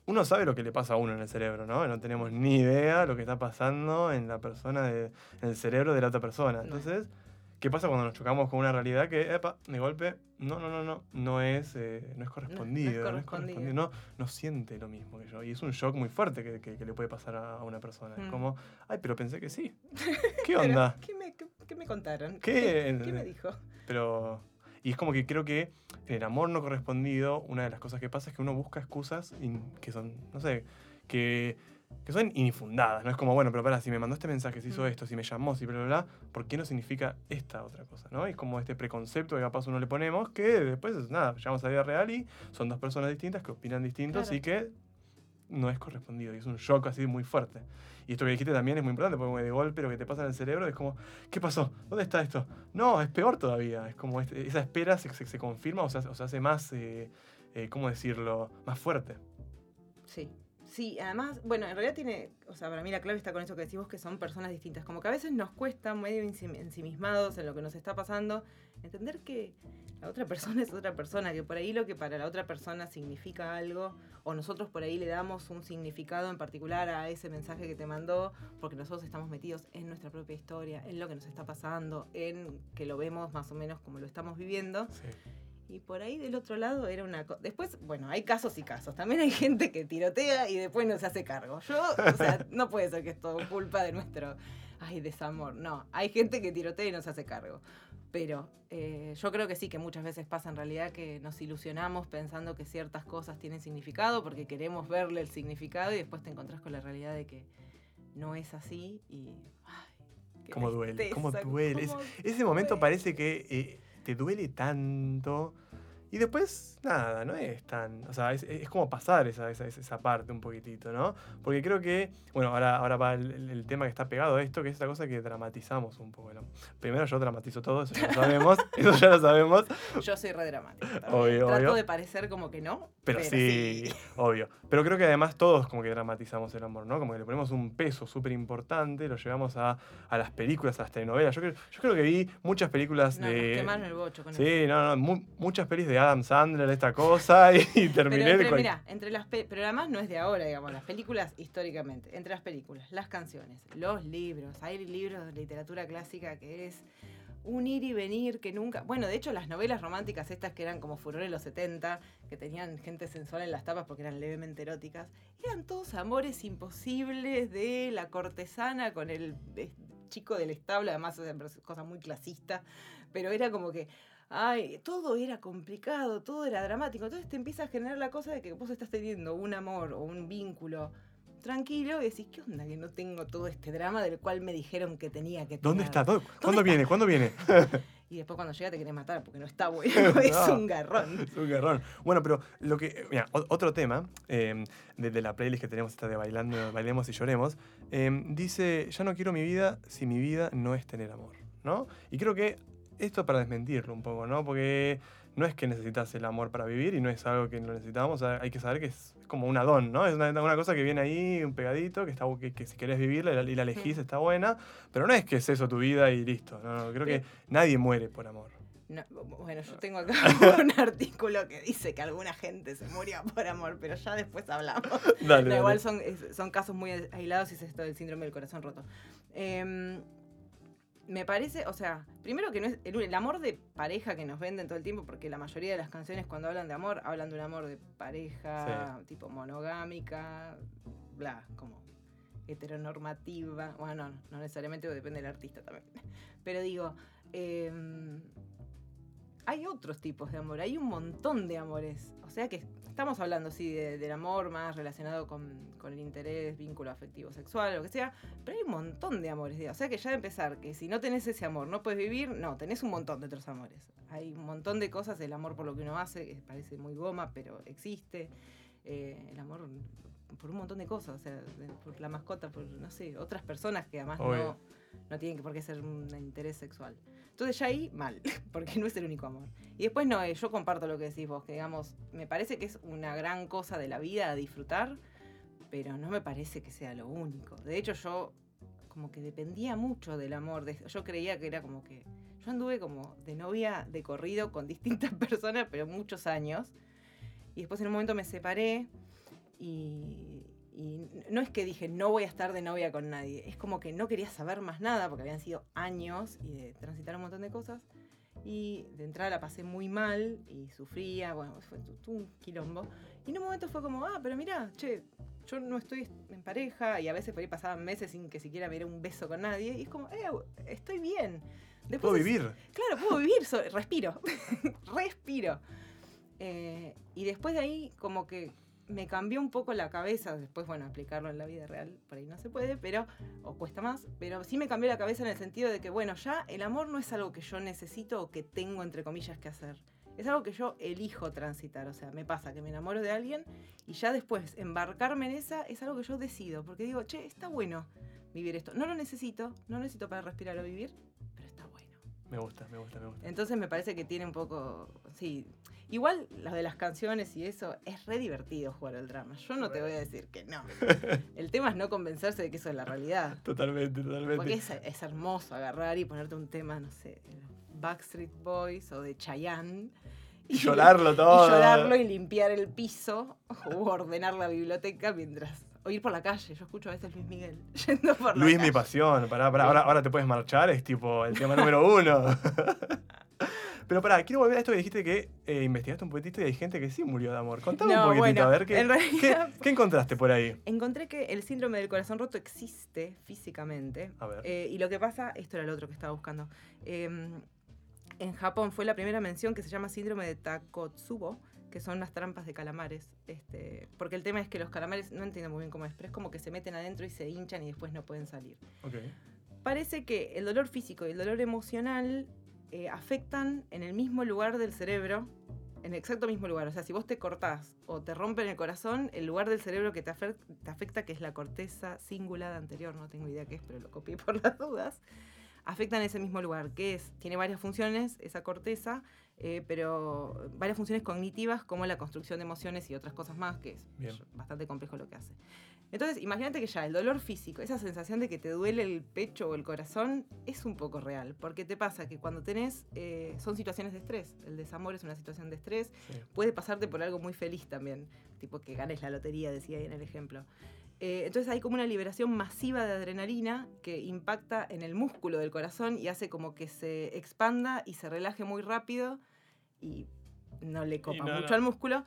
S1: uno sabe lo que le pasa a uno en el cerebro, ¿no? No tenemos ni idea lo que está pasando en la persona, de- en el cerebro de la otra persona.
S2: No.
S1: ¿Qué pasa cuando nos chocamos con una realidad que, epa, de golpe, no, no, no, no, no es, eh, no es correspondido, no es correspondido, no, no siente lo mismo que yo. Y es un shock muy fuerte que, que- que le puede pasar a, una persona. Es
S2: Mm.
S1: como, ay, pero pensé que sí. <laughs> ¿Qué onda?
S2: ¿qué, me, qué- qué me contaron?
S1: ¿Qué?
S2: ¿Qué me dijo?
S1: Pero. Y es como que creo que en el amor no correspondido, una de las cosas que pasa es que uno busca excusas que son, no sé, que, que son infundadas. No es como, bueno, pero para, si me mandó este mensaje, si hizo
S2: Mm.
S1: esto, si me llamó, si bla, bla, bla, ¿por qué no significa esta otra cosa? ¿no? Es como este preconcepto que capaz uno le ponemos que después, nada, llegamos a la vida real y son dos personas distintas que opinan distintos
S2: Claro.
S1: y que no es correspondido. Y es un shock así muy fuerte. Y esto que dijiste también es muy importante, porque de golpe lo que te pasa en el cerebro es como, ¿qué pasó? ¿Dónde está esto? No, es peor todavía. Es como este- esa espera se, se- se confirma o se, hace- o se hace más, eh, eh, ¿cómo decirlo? Más fuerte.
S2: Sí. Sí, además, bueno, en realidad tiene, o sea, para mí la clave está con eso que decimos que son personas distintas. Como que a veces nos cuesta, medio ensim- ensimismados en lo que nos está pasando, entender que la otra persona <laughs> es otra persona, que por ahí lo que para la otra persona significa algo, o nosotros por ahí le damos un significado en particular a ese mensaje que te mandó, porque nosotros estamos metidos en nuestra propia historia, en lo que nos está pasando, en que lo vemos más o menos como lo estamos viviendo.
S1: Sí.
S2: Y por ahí del otro lado era una cosa. Después, bueno, hay casos y casos. También hay <laughs> gente que tirotea y después no se hace cargo. Yo, o sea, <laughs> no puede ser que es todo culpa de nuestro. Ay, desamor. No, hay gente que tirotea y no se hace cargo. Pero eh, yo creo que sí, que muchas veces pasa en realidad que nos ilusionamos pensando que ciertas cosas tienen significado porque queremos verle el significado y después te encontrás con la realidad de que no es así y. Ay,
S1: ¿Cómo duele? ¿Cómo duele? Es- Ese momento
S2: duele.
S1: parece que eh, te duele tanto. Y después, nada, no es tan. O sea, es, es como pasar esa, esa, esa parte un poquitito, ¿no? Porque creo que. Bueno, ahora, ahora va el, el- el tema que está pegado a esto, que es esta cosa que dramatizamos un poco. ¿no? Primero yo dramatizo todo, eso ya lo sabemos. <laughs> eso ya lo sabemos.
S2: Yo soy re dramática. también.
S1: Obvio,
S2: Trato
S1: obvio.
S2: de parecer como que no.
S1: Pero, sí, obvio. Pero creo que además todos como que dramatizamos el amor, ¿no? Como que le ponemos un peso súper importante, lo llevamos a, a las películas, a las telenovelas. Yo creo, yo creo que vi muchas películas
S2: No, nos
S1: de...
S2: quemaron el bocho con.
S1: Sí, no, no, mu- muchas pelis de Adam Sandler, esta cosa, y, y <laughs>
S2: Pero
S1: terminé
S2: entre,
S1: cual-
S2: mirá, entre las pe- pero además no es de ahora, digamos, las películas históricamente, entre las películas, las canciones, los libros, hay libros de literatura clásica que es un ir y venir que nunca, bueno, de hecho las novelas románticas estas que eran como furor en los 70, que tenían gente sensual en las tapas porque eran levemente eróticas, eran todos amores imposibles de la cortesana con el eh, chico del establo, además es cosa muy clasista, pero era como que Ay, todo era complicado, todo era dramático. Entonces te empieza a generar la cosa de que vos estás teniendo un amor o un vínculo tranquilo y decís, ¿qué onda que no tengo todo este drama del cual me dijeron que tenía que tener?
S1: ¿Dónde está? ¿Dónde- ¿Cuándo
S2: está?
S1: viene? ¿Cuándo viene? <laughs>
S2: Y después cuando llega te querés matar porque no está bueno, <laughs> <laughs> es un garrón.
S1: Es un garrón. Bueno, pero lo que. Mira, o- otro tema eh, de, de la playlist que tenemos, esta de Bailando, Bailemos y Lloremos, eh, dice: Ya no quiero mi vida si mi vida no es tener amor, ¿no? Y creo que esto para desmentirlo un poco, ¿no? Porque no es que necesitas el amor para vivir y no es algo que lo necesitamos, hay que saber que es como un adón, ¿no? Es una, cosa que viene ahí, un pegadito, que, está, que, si querés vivirla y la, elegís está buena, pero no es que es eso tu vida y listo, no, creo que nadie muere por amor.
S2: bueno, yo tengo acá <laughs> un artículo que dice que alguna gente se murió por amor, pero ya después hablamos. Dale, Igual son, son casos muy aislados y es esto del síndrome del corazón roto. Eh, me parece, o sea, primero que no es el, amor de pareja que nos venden todo el tiempo, porque la mayoría de las canciones cuando hablan de amor, hablan de un amor de pareja, tipo monogámica, bla, como heteronormativa. Bueno, no, no necesariamente depende del artista también. <laughs> Pero digo, em, hay otros tipos de amor, hay un montón de amores. O sea que estamos hablando, sí, del amor más relacionado con, el interés, vínculo afectivo sexual, lo que sea, pero hay un montón de amores. O sea que ya de empezar, que si no tenés ese amor no puedes vivir, no, tenés un montón de otros amores. Hay un montón de cosas, el amor por lo que uno hace, que parece muy goma, pero existe. Eh, el amor por un montón de cosas, o sea, por la mascota, por, no sé, otras personas que además no, no tienen por qué ser un interés sexual. Entonces ya ahí, mal, <laughs> porque no es el único amor. Y después no, eh, yo comparto lo que decís vos, que digamos, me parece que es una gran cosa de la vida a disfrutar, pero no me parece que sea lo único. De hecho, yo como que dependía mucho del amor. yo creía que era como que... Yo anduve como de novia de corrido con distintas <laughs> personas, pero muchos años. Y después en un momento me separé y, y no es que dije, no voy a estar de novia con nadie, es como que no quería saber más nada porque habían sido años y de transitar un montón de cosas. Y de entrada la pasé muy mal y sufría, bueno, fue un quilombo. Y en un momento fue como, ah, pero mira, che, yo no estoy en pareja y a veces por ahí pasaban meses sin que siquiera me diera un beso con nadie. Y es como, eh, estoy bien.
S1: puedo vivir.
S2: Claro, puedo <laughs> vivir, respiro, <laughs> respiro. Eh, y después de ahí, como que me cambió un poco la cabeza, después, bueno, aplicarlo en la vida real, por ahí no se puede, pero, o cuesta más, pero sí me cambió la cabeza en el sentido de que, bueno, ya el amor no es algo que yo necesito o que tengo, entre comillas, que hacer. Es algo que yo elijo transitar, o sea, me pasa que me enamoro de alguien y ya después embarcarme en esa es algo que yo decido, porque digo, che, está bueno vivir esto. No lo necesito, no lo necesito para respirar o vivir.
S1: Me gusta, me gusta, me gusta.
S2: Entonces me parece que tiene un poco, sí, Igual lo de las canciones y eso, es re divertido jugar al drama. Yo no te voy a decir que no. <laughs> El tema es no convencerse de que eso es la realidad.
S1: Totalmente, totalmente.
S2: Porque es, hermoso agarrar y ponerte un tema, no sé, Backstreet Boys o de Chayanne.
S1: Y, llorarlo <laughs> todo.
S2: Y llorarlo y limpiar el piso o ordenar la biblioteca mientras o ir por la calle. Yo escucho a veces Luis Miguel <laughs> yendo por
S1: Luis,
S2: la
S1: mi pasión. Pará, Ahora, ahora te puedes marchar, es tipo el tema número uno. <laughs> Pero pará, quiero volver a esto que dijiste que eh, investigaste un poquitito y hay gente que sí murió de amor. Contame un poquitito, a ver ¿qué, <laughs> ¿qué, encontraste por ahí.
S2: Encontré que el síndrome del corazón roto existe físicamente.
S1: A ver.
S2: Eh, y lo que pasa, esto era lo otro que estaba buscando. Em, en Japón fue la primera mención que se llama síndrome de Takotsubo, que son las trampas de calamares. Este, porque el tema es que los calamares, no entiendo muy bien cómo es, pero es como que se meten adentro y se hinchan y después no pueden salir.
S1: Okay.
S2: Parece que el dolor físico y el dolor emocional eh, afectan en el mismo lugar del cerebro, en el exacto mismo lugar. O sea, si vos te cortás o te rompen el corazón, el lugar del cerebro que te, afecta, que es la corteza cingulada anterior, no tengo idea qué es, pero lo copié por <laughs> las dudas, afecta en ese mismo lugar, que es, tiene varias funciones esa corteza, eh, pero varias funciones cognitivas como la construcción de emociones y otras cosas más, que es bastante complejo lo que hace. Entonces, imagínate que ya el dolor físico, esa sensación de que te duele el pecho o el corazón, es un poco real. Porque te pasa que cuando tenés, eh, son situaciones de estrés. El desamor es una situación de estrés. Puede pasarte por algo muy feliz también. Tipo que ganes la lotería, decía ahí en el ejemplo. Eh, entonces hay como una liberación masiva de adrenalina que impacta en el músculo del corazón y hace como que se expanda y se relaje muy rápido y no le copa mucho al músculo.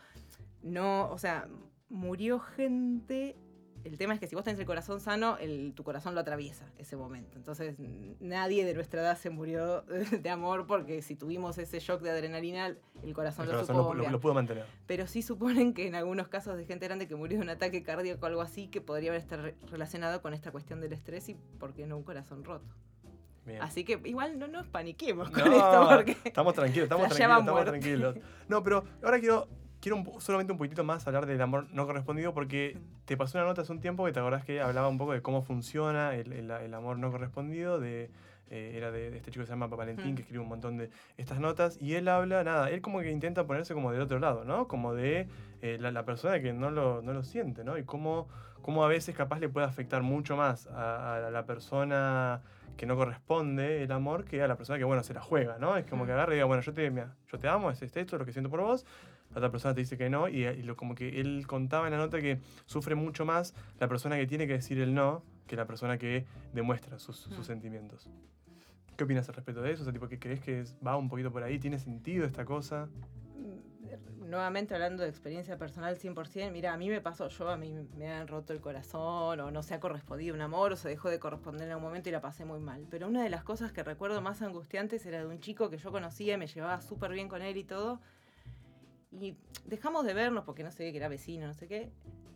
S2: No, o sea, murió gente el tema es que si vos tenés el corazón sano, tu corazón lo atraviesa ese momento. Entonces, nadie de nuestra edad se murió <laughs> de amor porque si tuvimos ese shock de adrenalina, el corazón, lo, supo
S1: lo, pudo mantener.
S2: Pero sí suponen que en algunos casos de gente grande que murió de un ataque cardíaco o algo así, que podría estar relacionado con esta cuestión del estrés y por qué no un corazón roto. Así que igual no nos paniquemos con esto porque.
S1: Estamos tranquilos, estamos <laughs> tranquilos, estamos tranquilos. No, pero ahora quiero quiero un- solamente un poquitito más hablar del amor no correspondido porque te pasó una nota hace un tiempo que te acordás que hablaba un poco de cómo funciona el, el- el amor no correspondido, de, eh, era de, de este chico que se llama Valentín,
S2: Mm.
S1: que escribe un montón de estas notas, y él habla, nada, él como que intenta ponerse como del otro lado, ¿no? Como de eh, la, la persona que no lo, no lo siente, ¿no? Y cómo, cómo a veces capaz le puede afectar mucho más a, a la persona que no corresponde el amor que a la persona que, bueno, se la juega, ¿no? Es como que agarra y diga, bueno, yo te, mira, yo te amo, es esto, es lo que siento por vos, la otra persona te dice que no, y, y lo, como que él contaba en la nota que sufre mucho más la persona que tiene que decir el no que la persona que demuestra sus, sus
S2: Mm.
S1: sentimientos. ¿Qué opinas al respecto de eso? O sea, tipo, ¿que crees que es- va un poquito por ahí? ¿Tiene sentido esta cosa?
S2: Nuevamente hablando de experiencia personal 100%, mira, a mí me pasó, yo a mí me han roto el corazón o no se ha correspondido un amor o se dejó de corresponder en algún momento y la pasé muy mal. Pero una de las cosas que recuerdo más angustiantes era de un chico que yo conocía, me llevaba súper bien con él y todo. Y dejamos de vernos porque no sé, que era vecino, no sé qué.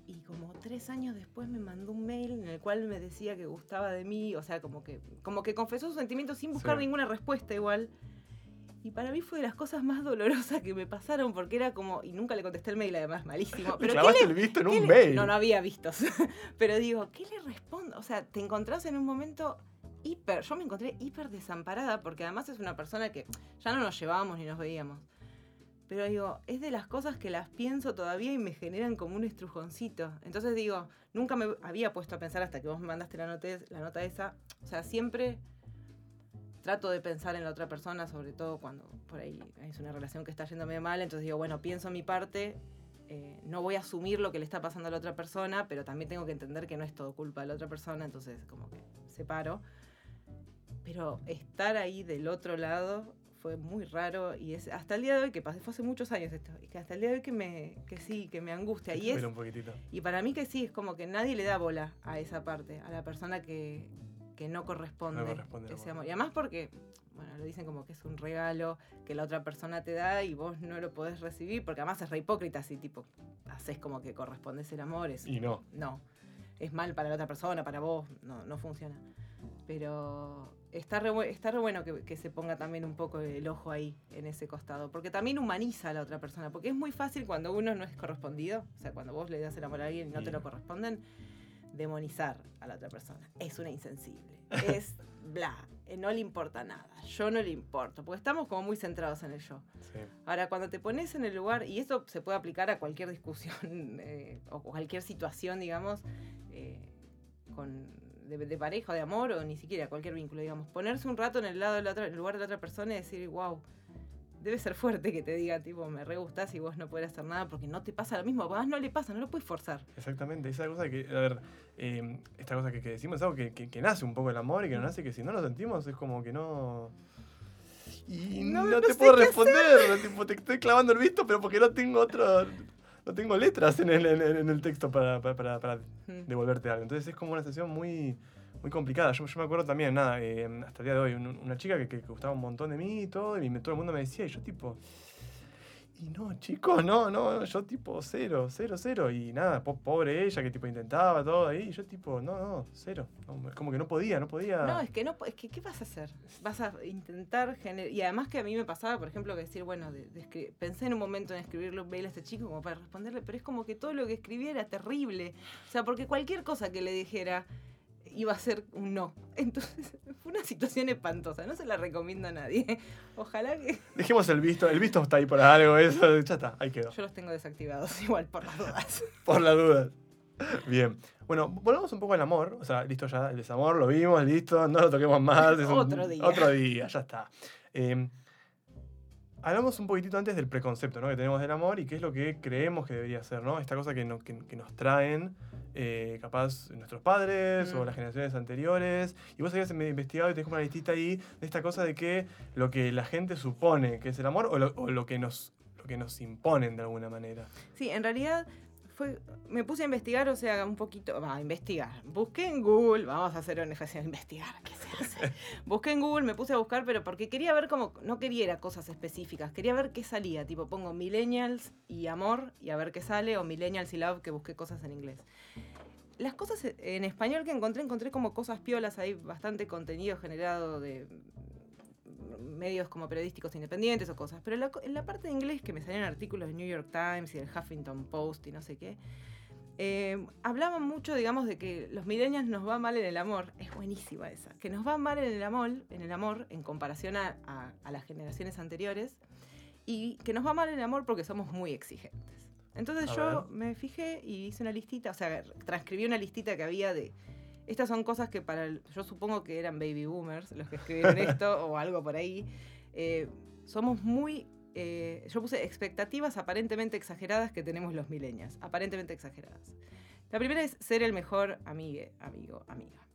S2: Y como tres años después me mandó un mail en el cual me decía que gustaba de mí, o sea, como que, como que confesó sus sentimientos sin buscar
S1: Sí.
S2: ninguna respuesta igual. Y para mí fue de las cosas más dolorosas que me pasaron porque era como, y nunca le contesté el mail además, malísimo. <laughs> Pero ¿qué
S1: clavaste
S2: le-
S1: el visto en
S2: ¿qué
S1: un
S2: le-
S1: mail.
S2: No, no había vistos. <laughs> Pero digo, ¿qué le respondo? O sea, te encontrás en un momento hiper, yo me encontré hiper desamparada porque además es una persona que ya no nos llevábamos ni nos veíamos. Pero digo, es de las cosas que las pienso todavía y me generan como un estrujoncito. Entonces digo, nunca me había puesto a pensar hasta que vos me mandaste la nota, la nota esa. O sea, siempre trato de pensar en la otra persona, sobre todo cuando por ahí es una relación que está yéndome mal. Entonces digo, bueno, pienso mi parte, eh, no voy a asumir lo que le está pasando a la otra persona, pero también tengo que entender que no es todo culpa de la otra persona, entonces como que separo. Pero estar ahí del otro lado fue muy raro y es hasta el día de hoy que pasé, fue hace muchos años esto, y que hasta el día de hoy que me, que sí, que me angustia. Y es,
S1: un
S2: y para mí que sí, es como que nadie le da bola a esa parte, a la persona que, que no corresponde,
S1: No corresponde
S2: ese
S1: amor.
S2: amor. Y además porque, bueno, lo dicen como que es un regalo que la otra persona te da y vos no lo podés recibir, porque además es re hipócrita si tipo, haces como que correspondes el amor, es,
S1: Y no.
S2: no, es mal para la otra persona, para vos, no, no funciona. Pero está re, está re bueno que, que se ponga también un poco el ojo ahí, en ese costado, porque también humaniza a la otra persona, porque es muy fácil cuando uno no es correspondido, o sea, cuando vos le das el amor a alguien y no te lo corresponden, demonizar a la otra persona. Es una insensible, <laughs> es bla, eh, no le importa nada, yo no le importo, porque estamos como muy centrados en el yo.
S1: Sí.
S2: Ahora, cuando te pones en el lugar, y esto se puede aplicar a cualquier discusión <laughs> eh, o cualquier situación, digamos, eh, con, de, de pareja o de amor o ni siquiera cualquier vínculo, digamos, ponerse un rato en el, lado de la otra, en el lugar de la otra persona y decir, wow, debe ser fuerte que te diga, tipo, me re gustás y vos no podés hacer nada porque no te pasa lo mismo, además no le pasa, no lo puedes forzar.
S1: Exactamente, esa cosa que, a ver, eh, esta cosa que, que decimos es algo que, que- que nace un poco el amor y que nos nace que si no lo sentimos es como que no... Y no,
S2: No- no
S1: te puedo responder, tipo, te estoy clavando el visto, pero porque no tengo otro... No tengo letras en el, en el- en el texto para, para, para- para devolverte algo. Entonces es como una sesión muy, muy complicada. Yo, me acuerdo también, nada, eh, hasta el día de hoy, un- una chica que, gustaba un montón de mí y todo, y todo el mundo me decía, y yo tipo... Y no, chicos, no, no, yo tipo cero, cero, cero. Y nada, po- pobre ella que tipo intentaba todo ahí. Y yo tipo, no, no, cero. No, como que no podía, no podía.
S2: No, es que no, es que ¿qué vas a hacer? Vas a intentar generar. Y además que a mí me pasaba, por ejemplo, que decir, bueno, de- pensé en un momento en escribirle un mail a este chico como para responderle, pero es como que todo lo que escribía era terrible. O sea, porque cualquier cosa que le dijera iba a ser un no. Entonces, <laughs> fue una situación espantosa. No se la recomiendo a nadie. Ojalá que. <laughs>
S1: Dejemos el visto, el visto está ahí por algo, eso, ya está, ahí quedó.
S2: Yo los tengo desactivados <laughs> igual por las dudas.
S1: Por la duda. Bien. Bueno, volvamos un poco al amor. O sea, listo ya, el desamor lo vimos, listo, no lo toquemos más. es un-
S2: Otro día.
S1: Otro día, ya está. Eh, hablamos un poquitito antes del preconcepto ¿no? que tenemos del amor y qué es lo que creemos que debería ser, ¿no? Esta cosa que, no- que- que nos traen, eh, capaz, nuestros padres o
S2: Mm.
S1: las generaciones anteriores. Y vos habías investigado y tenés como una listita ahí de esta cosa de que lo que la gente supone que es el amor o lo, o lo que nos lo que nos imponen de alguna manera.
S2: Sí, en realidad fue, me puse a investigar, o sea, un poquito, va, a investigar. Busqué en Google, vamos a hacer una a investigar, ¿qué se hace? <laughs> Busqué en Google, me puse a buscar, pero porque quería ver cómo, no quería ir a cosas específicas, quería ver qué salía, tipo pongo millennials y amor y a ver qué sale, o millennials y love, que busqué cosas en inglés. Las cosas en español que encontré, encontré como cosas piolas, hay bastante contenido generado de medios como periodísticos independientes o cosas. Pero en la, en la parte de inglés que me salían artículos del New York Times y del Huffington Post y no sé qué, eh, hablaban mucho, digamos, de que los millennials nos va mal en el amor. Es buenísima esa. Que nos va mal en el amor, en, el amor, en comparación a, a- a las generaciones anteriores. Y que nos va mal en el amor porque somos muy exigentes. Entonces
S1: A
S2: yo
S1: ver.
S2: me fijé y hice una listita, o sea, transcribí una listita que había de... Estas son cosas que para... el- yo supongo que eran baby boomers los que escribieron <laughs> esto o algo por ahí. Eh, somos muy... eh, yo puse expectativas aparentemente exageradas que tenemos los millennials. Aparentemente exageradas. La primera es ser el mejor amigue, amigo, amiga.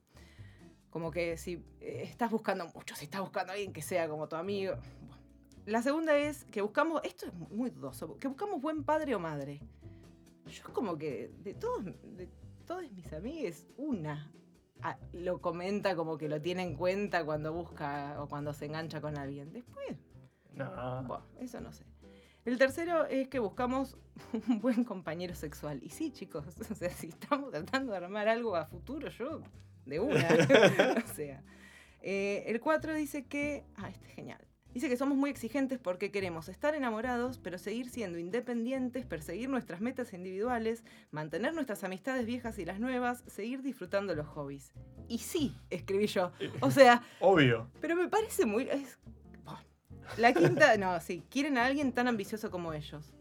S2: Como que si eh, estás buscando mucho, si estás buscando a alguien que sea como tu amigo. bueno. La segunda es que buscamos, esto es muy dudoso, que buscamos buen padre o madre. Yo como que de todos, de todos mis amigues, una lo comenta como que lo tiene en cuenta cuando busca o cuando se engancha con alguien. Después,
S1: No.
S2: bueno, eso no sé. El tercero es que buscamos <laughs> un buen compañero sexual. Y sí, chicos, <laughs> o sea, si estamos tratando de armar algo a futuro, yo de una. <laughs> o sea. Eh, el cuatro dice que. Ah, este es genial. Dice que somos muy exigentes porque queremos estar enamorados, pero seguir siendo independientes, perseguir nuestras metas individuales, mantener nuestras amistades viejas y las nuevas, seguir disfrutando los hobbies. Y sí, escribí yo. O sea, <laughs>
S1: Obvio.
S2: pero me parece muy. es- Buah. La quinta, no, sí, quieren a alguien tan ambicioso como ellos.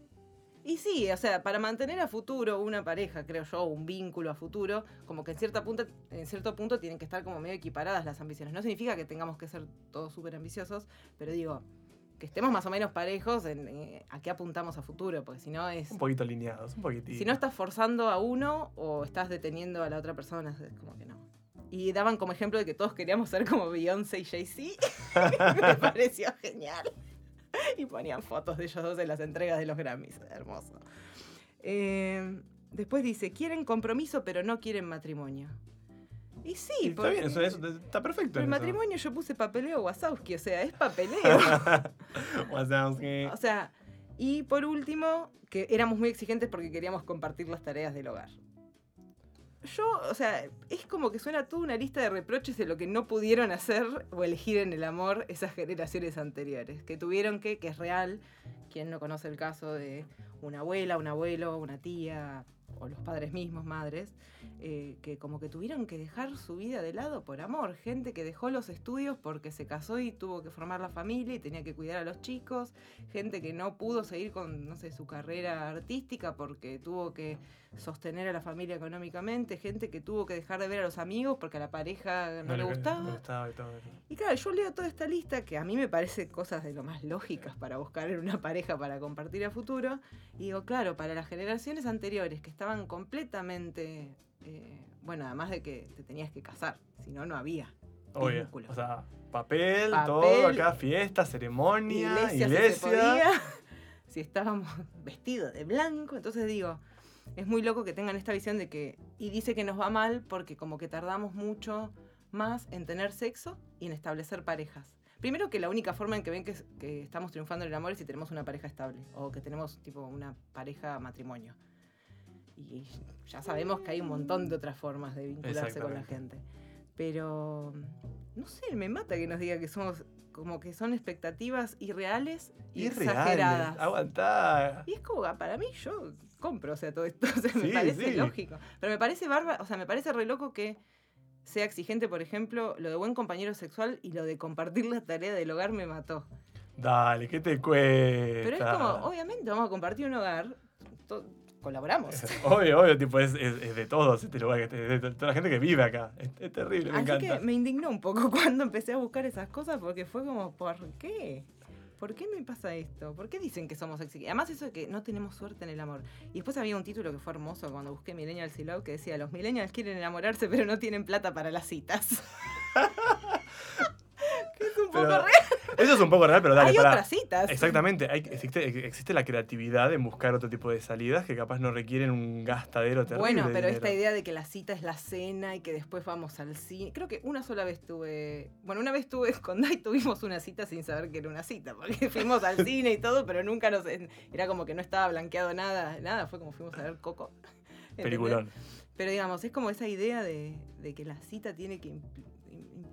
S2: Y sí, o sea, para mantener a futuro una pareja, creo yo, un vínculo a futuro, como que en, cierta punta, en cierto punto tienen que estar como medio equiparadas las ambiciones. No significa que tengamos que ser todos súper ambiciosos, pero digo, que estemos más o menos parejos en, eh, a qué apuntamos a futuro, porque si no es...
S1: Un poquito alineados, un poquitito.
S2: Si no estás forzando a uno o estás deteniendo a la otra persona, es como que no. Y daban como ejemplo de que todos queríamos ser como Beyoncé y Jay-Z. <laughs> Me pareció genial. <laughs> Y ponían fotos de ellos dos en las entregas de los Grammys. Hermoso. Eh, después dice, quieren compromiso pero no quieren matrimonio. Y sí,
S1: Y está
S2: porque-
S1: bien, eso, eso está perfecto.
S2: pero el matrimonio yo puse papeleo Wazowski, o sea, es papeleo. <laughs>
S1: Wazowski.
S2: O sea, y por último, que éramos muy exigentes porque queríamos compartir las tareas del hogar. Yo, o sea, es como que suena toda una lista de reproches de lo que no pudieron hacer o elegir en el amor esas generaciones anteriores, que tuvieron que, que es real, quien no conoce el caso de una abuela, un abuelo, una tía, o los padres mismos, madres, eh, que como que tuvieron que dejar su vida de lado por amor. Gente que dejó los estudios porque se casó y tuvo que formar la familia y tenía que cuidar a los chicos. Gente que no pudo seguir con, no sé, su carrera artística porque tuvo que sostener a la familia económicamente. Gente que tuvo que dejar de ver a los amigos porque a la pareja no, le
S1: No
S2: gustaba.
S1: le gustaba y todo.
S2: Y claro, yo leo toda esta lista que a mí me parece cosas de lo más lógicas para buscar en una pareja para compartir a futuro. Y digo, claro, para las generaciones anteriores que estaban completamente. eh, bueno, además de que te tenías que casar, si no, no había.
S1: Obvio. O sea, papel,
S2: Papel,
S1: todo acá, fiesta, ceremonia,
S2: iglesia,
S1: iglesia.
S2: si se podía, <laughs> si estábamos vestidos de blanco. Entonces digo, es muy loco que tengan esta visión de que. Y dice que nos va mal porque como que tardamos mucho más en tener sexo y en establecer parejas. Primero que la única forma en que ven que, que estamos triunfando en el amor es si tenemos una pareja estable o que tenemos tipo una pareja matrimonio. Y ya sabemos que hay un montón de otras formas de vincularse con la gente. Pero no sé, me mata que nos diga que somos como que son expectativas irreales y
S1: Irreales.
S2: exageradas.
S1: Aguantá.
S2: Y es como, ah, para mí yo compro, o sea, todo esto, <laughs> o sea, me parece
S1: sí.
S2: lógico. Pero me parece barba, o sea, me parece re loco que sea exigente, por ejemplo, lo de buen compañero sexual y lo de compartir la tarea del hogar me mató.
S1: Dale, ¿qué te cuesta?
S2: Pero es como, obviamente vamos a compartir un hogar, colaboramos. <laughs>
S1: Obvio, obvio, tipo, es, es- es de todos este lugar, es de toda la gente que vive acá. Es, es terrible, me
S2: Así
S1: encanta.
S2: que me indignó un poco <laughs> cuando empecé a buscar esas cosas porque fue como, ¿por qué? ¿Por qué me pasa esto? ¿Por qué dicen que somos exigentes? Además eso de que no tenemos suerte en el amor. Y después había un título que fue hermoso cuando busqué Millennials y Love que decía, los millennials quieren enamorarse pero no tienen plata para las citas. <laughs> es un poco
S1: Pero-
S2: real.
S1: Eso es un poco real, pero dale,
S2: Hay otras citas.
S1: Exactamente, hay, existe, existe la creatividad en buscar otro tipo de salidas que capaz no requieren un gastadero terrible.
S2: Bueno, pero esta idea de que la cita es la cena y que después vamos al cine. Creo que una sola vez tuve. Bueno, una vez tuve <laughs> con Dai tuvimos una cita sin saber que era una cita, porque <laughs> fuimos al cine y todo, pero nunca nos. Era como que no estaba blanqueado nada, nada, fue como fuimos a ver Coco. <laughs>
S1: Peliculón.
S2: Pero digamos, es como esa idea de, de que la cita tiene que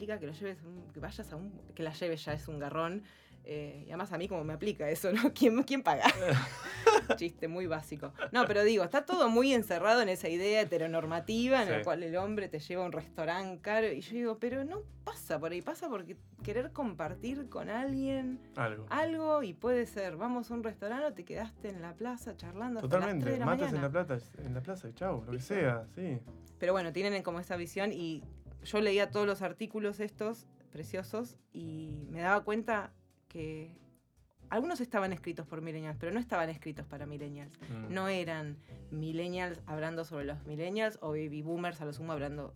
S2: implica que lo lleves, un- que vayas a un, que la lleves ya es un garrón. eh, y además a mí como me aplica eso, ¿no? <laughs> ¿Quién, quién paga? <laughs> Chiste muy básico. No, pero digo, está todo muy encerrado en esa idea heteronormativa en
S1: Sí.
S2: la cual el hombre te lleva a un restaurante caro. Y yo digo, pero no pasa por ahí, pasa porque querer compartir con alguien
S1: Algo.
S2: algo y puede ser, vamos a un restaurante o te quedaste en la plaza charlando hasta las 3
S1: Totalmente.
S2: de la
S1: Matas en la, plata, en la plaza chau, lo que sea, sí.
S2: Pero bueno, tienen como esa visión y yo leía todos los artículos estos preciosos y me daba cuenta que algunos estaban escritos por millennials, pero no estaban escritos para millennials.
S1: Mm.
S2: No eran millennials hablando sobre los millennials o baby boomers a lo sumo hablando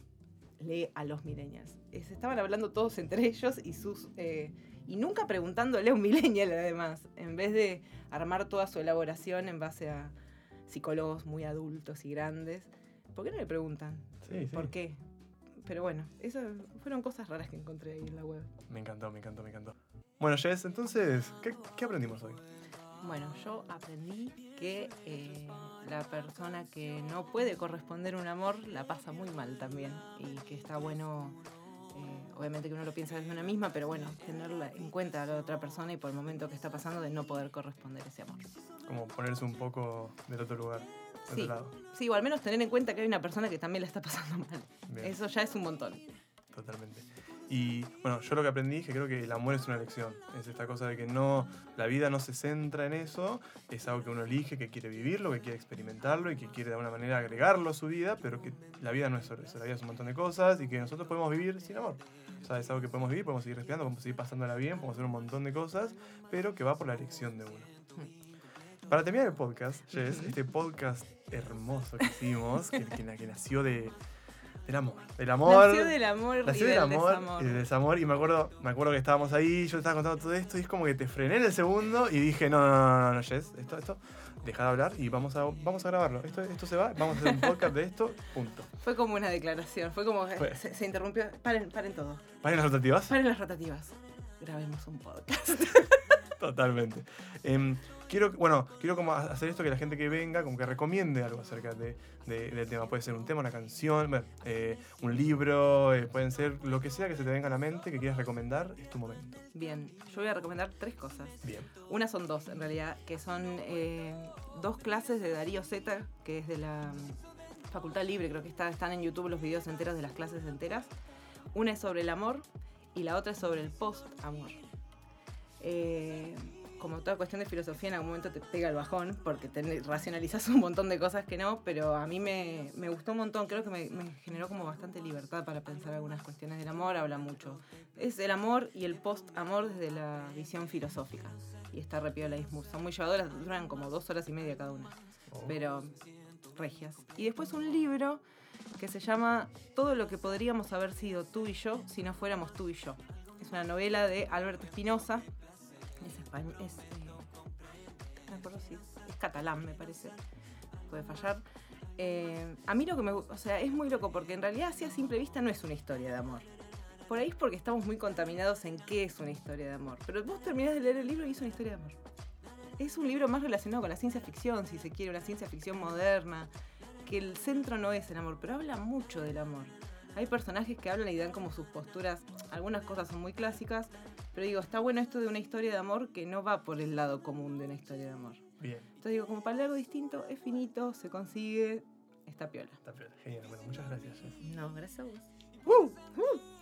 S2: lee a los millennials. Se estaban hablando todos entre ellos y sus eh, y nunca preguntándole a un millennial además, en vez de armar toda su elaboración en base a psicólogos muy adultos y grandes. ¿Por qué no le preguntan?
S1: Sí, sí.
S2: ¿Por qué? Pero bueno, esas fueron cosas raras que encontré ahí en la web.
S1: Me encantó, me encantó, me encantó. Bueno, Jess, entonces, ¿qué, qué aprendimos hoy?
S2: Bueno, yo aprendí que eh, la persona que no puede corresponder un amor la pasa muy mal también y que está bueno, eh, obviamente que uno lo piensa desde una misma, pero bueno, tenerla en cuenta a la otra persona y por el momento que está pasando de no poder corresponder ese amor.
S1: Como ponerse un poco del otro lugar,
S2: Sí.
S1: otro lado.
S2: Sí, o al menos tener en cuenta que hay una persona que también la está pasando mal.
S1: Bien,
S2: Eso ya es un montón.
S1: totalmente. Y bueno, yo lo que aprendí es que creo que el amor es una elección. Es esta cosa de que no, la vida no se centra en eso, es algo que uno elige, que quiere vivirlo, que quiere experimentarlo y que quiere de alguna manera agregarlo a su vida, pero que la vida no es solo eso, la vida es un montón de cosas y que nosotros podemos vivir sin amor. O sea, es algo que podemos vivir, podemos seguir respirando, podemos seguir pasándola bien, podemos hacer un montón de cosas, pero que va por la elección de uno. Para terminar el podcast, Jess, este podcast hermoso que hicimos, que, que- que nació de, del amor. Del amor.
S2: Nació del amor y
S1: nació
S2: del
S1: del amor
S2: desamor.
S1: y del desamor. Y me acuerdo, me acuerdo que estábamos ahí, yo te estaba contando todo esto, y es como que te frené en el segundo y dije, no, no, no, no, no, Jess, esto, esto, deja de hablar y vamos a, vamos a grabarlo. Esto, esto se va, vamos a hacer un podcast de esto, punto. <laughs>
S2: Fue como una declaración, fue como que
S1: Fue.
S2: se, se interrumpió. Paren, paren todo.
S1: ¿Paren las rotativas?
S2: Paren las rotativas. Grabemos un podcast.
S1: Totalmente. Em, quiero, bueno, quiero como ha- hacer esto que la gente que venga como que recomiende algo acerca de, de- del tema. Puede ser un tema, una canción, bueno, eh, un libro, eh, pueden ser lo que sea que se te venga a la mente, que quieras recomendar, es tu momento.
S2: Bien, yo voy a recomendar tres cosas.
S1: Bien.
S2: Una son dos, en realidad, que son eh, dos clases de Darío Zeta, que es de la mm, Facultad Libre, creo que está, están en YouTube los videos enteros de las clases enteras. Una es sobre el amor y la otra es sobre el post-amor. Eh, como toda cuestión de filosofía, en algún momento te pega el bajón porque te racionalizas <laughs> un montón de cosas que no, pero a mí me, me gustó un montón, creo que me, me generó como bastante libertad para pensar algunas cuestiones del amor, habla mucho. Es el amor y el post-amor desde la visión filosófica. Y está repiola y son muy llevadoras, duran como dos horas y media cada una,
S1: Oh,
S2: pero regias. Y después un libro que se llama Todo lo que podríamos haber sido tú y yo si no fuéramos tú y yo. Es una novela de Alberto Espinosa. Es español. Es, eh, acuerdo si es, catalán, me parece. Puede fallar. Eh, a mí lo que me o sea, es muy loco porque en realidad, así a simple vista, no es una historia de amor. Por ahí es porque estamos muy contaminados en qué es una historia de amor. Pero vos terminás de leer el libro y es una historia de amor. Es un libro más relacionado con la ciencia ficción, si se quiere, una ciencia ficción moderna, que el centro no es el amor, pero habla mucho del amor. Hay personajes que hablan y dan como sus posturas, algunas cosas son muy clásicas, pero digo, está bueno esto de una historia de amor que no va por el lado común de una historia de amor.
S1: Bien,
S2: Entonces digo, como para leer algo distinto, es finito, se consigue, está piola.
S1: está piola. Genial. Bueno, muchas gracias, Jess.
S2: No, gracias a vos.
S1: ¡Uh!
S2: Uh.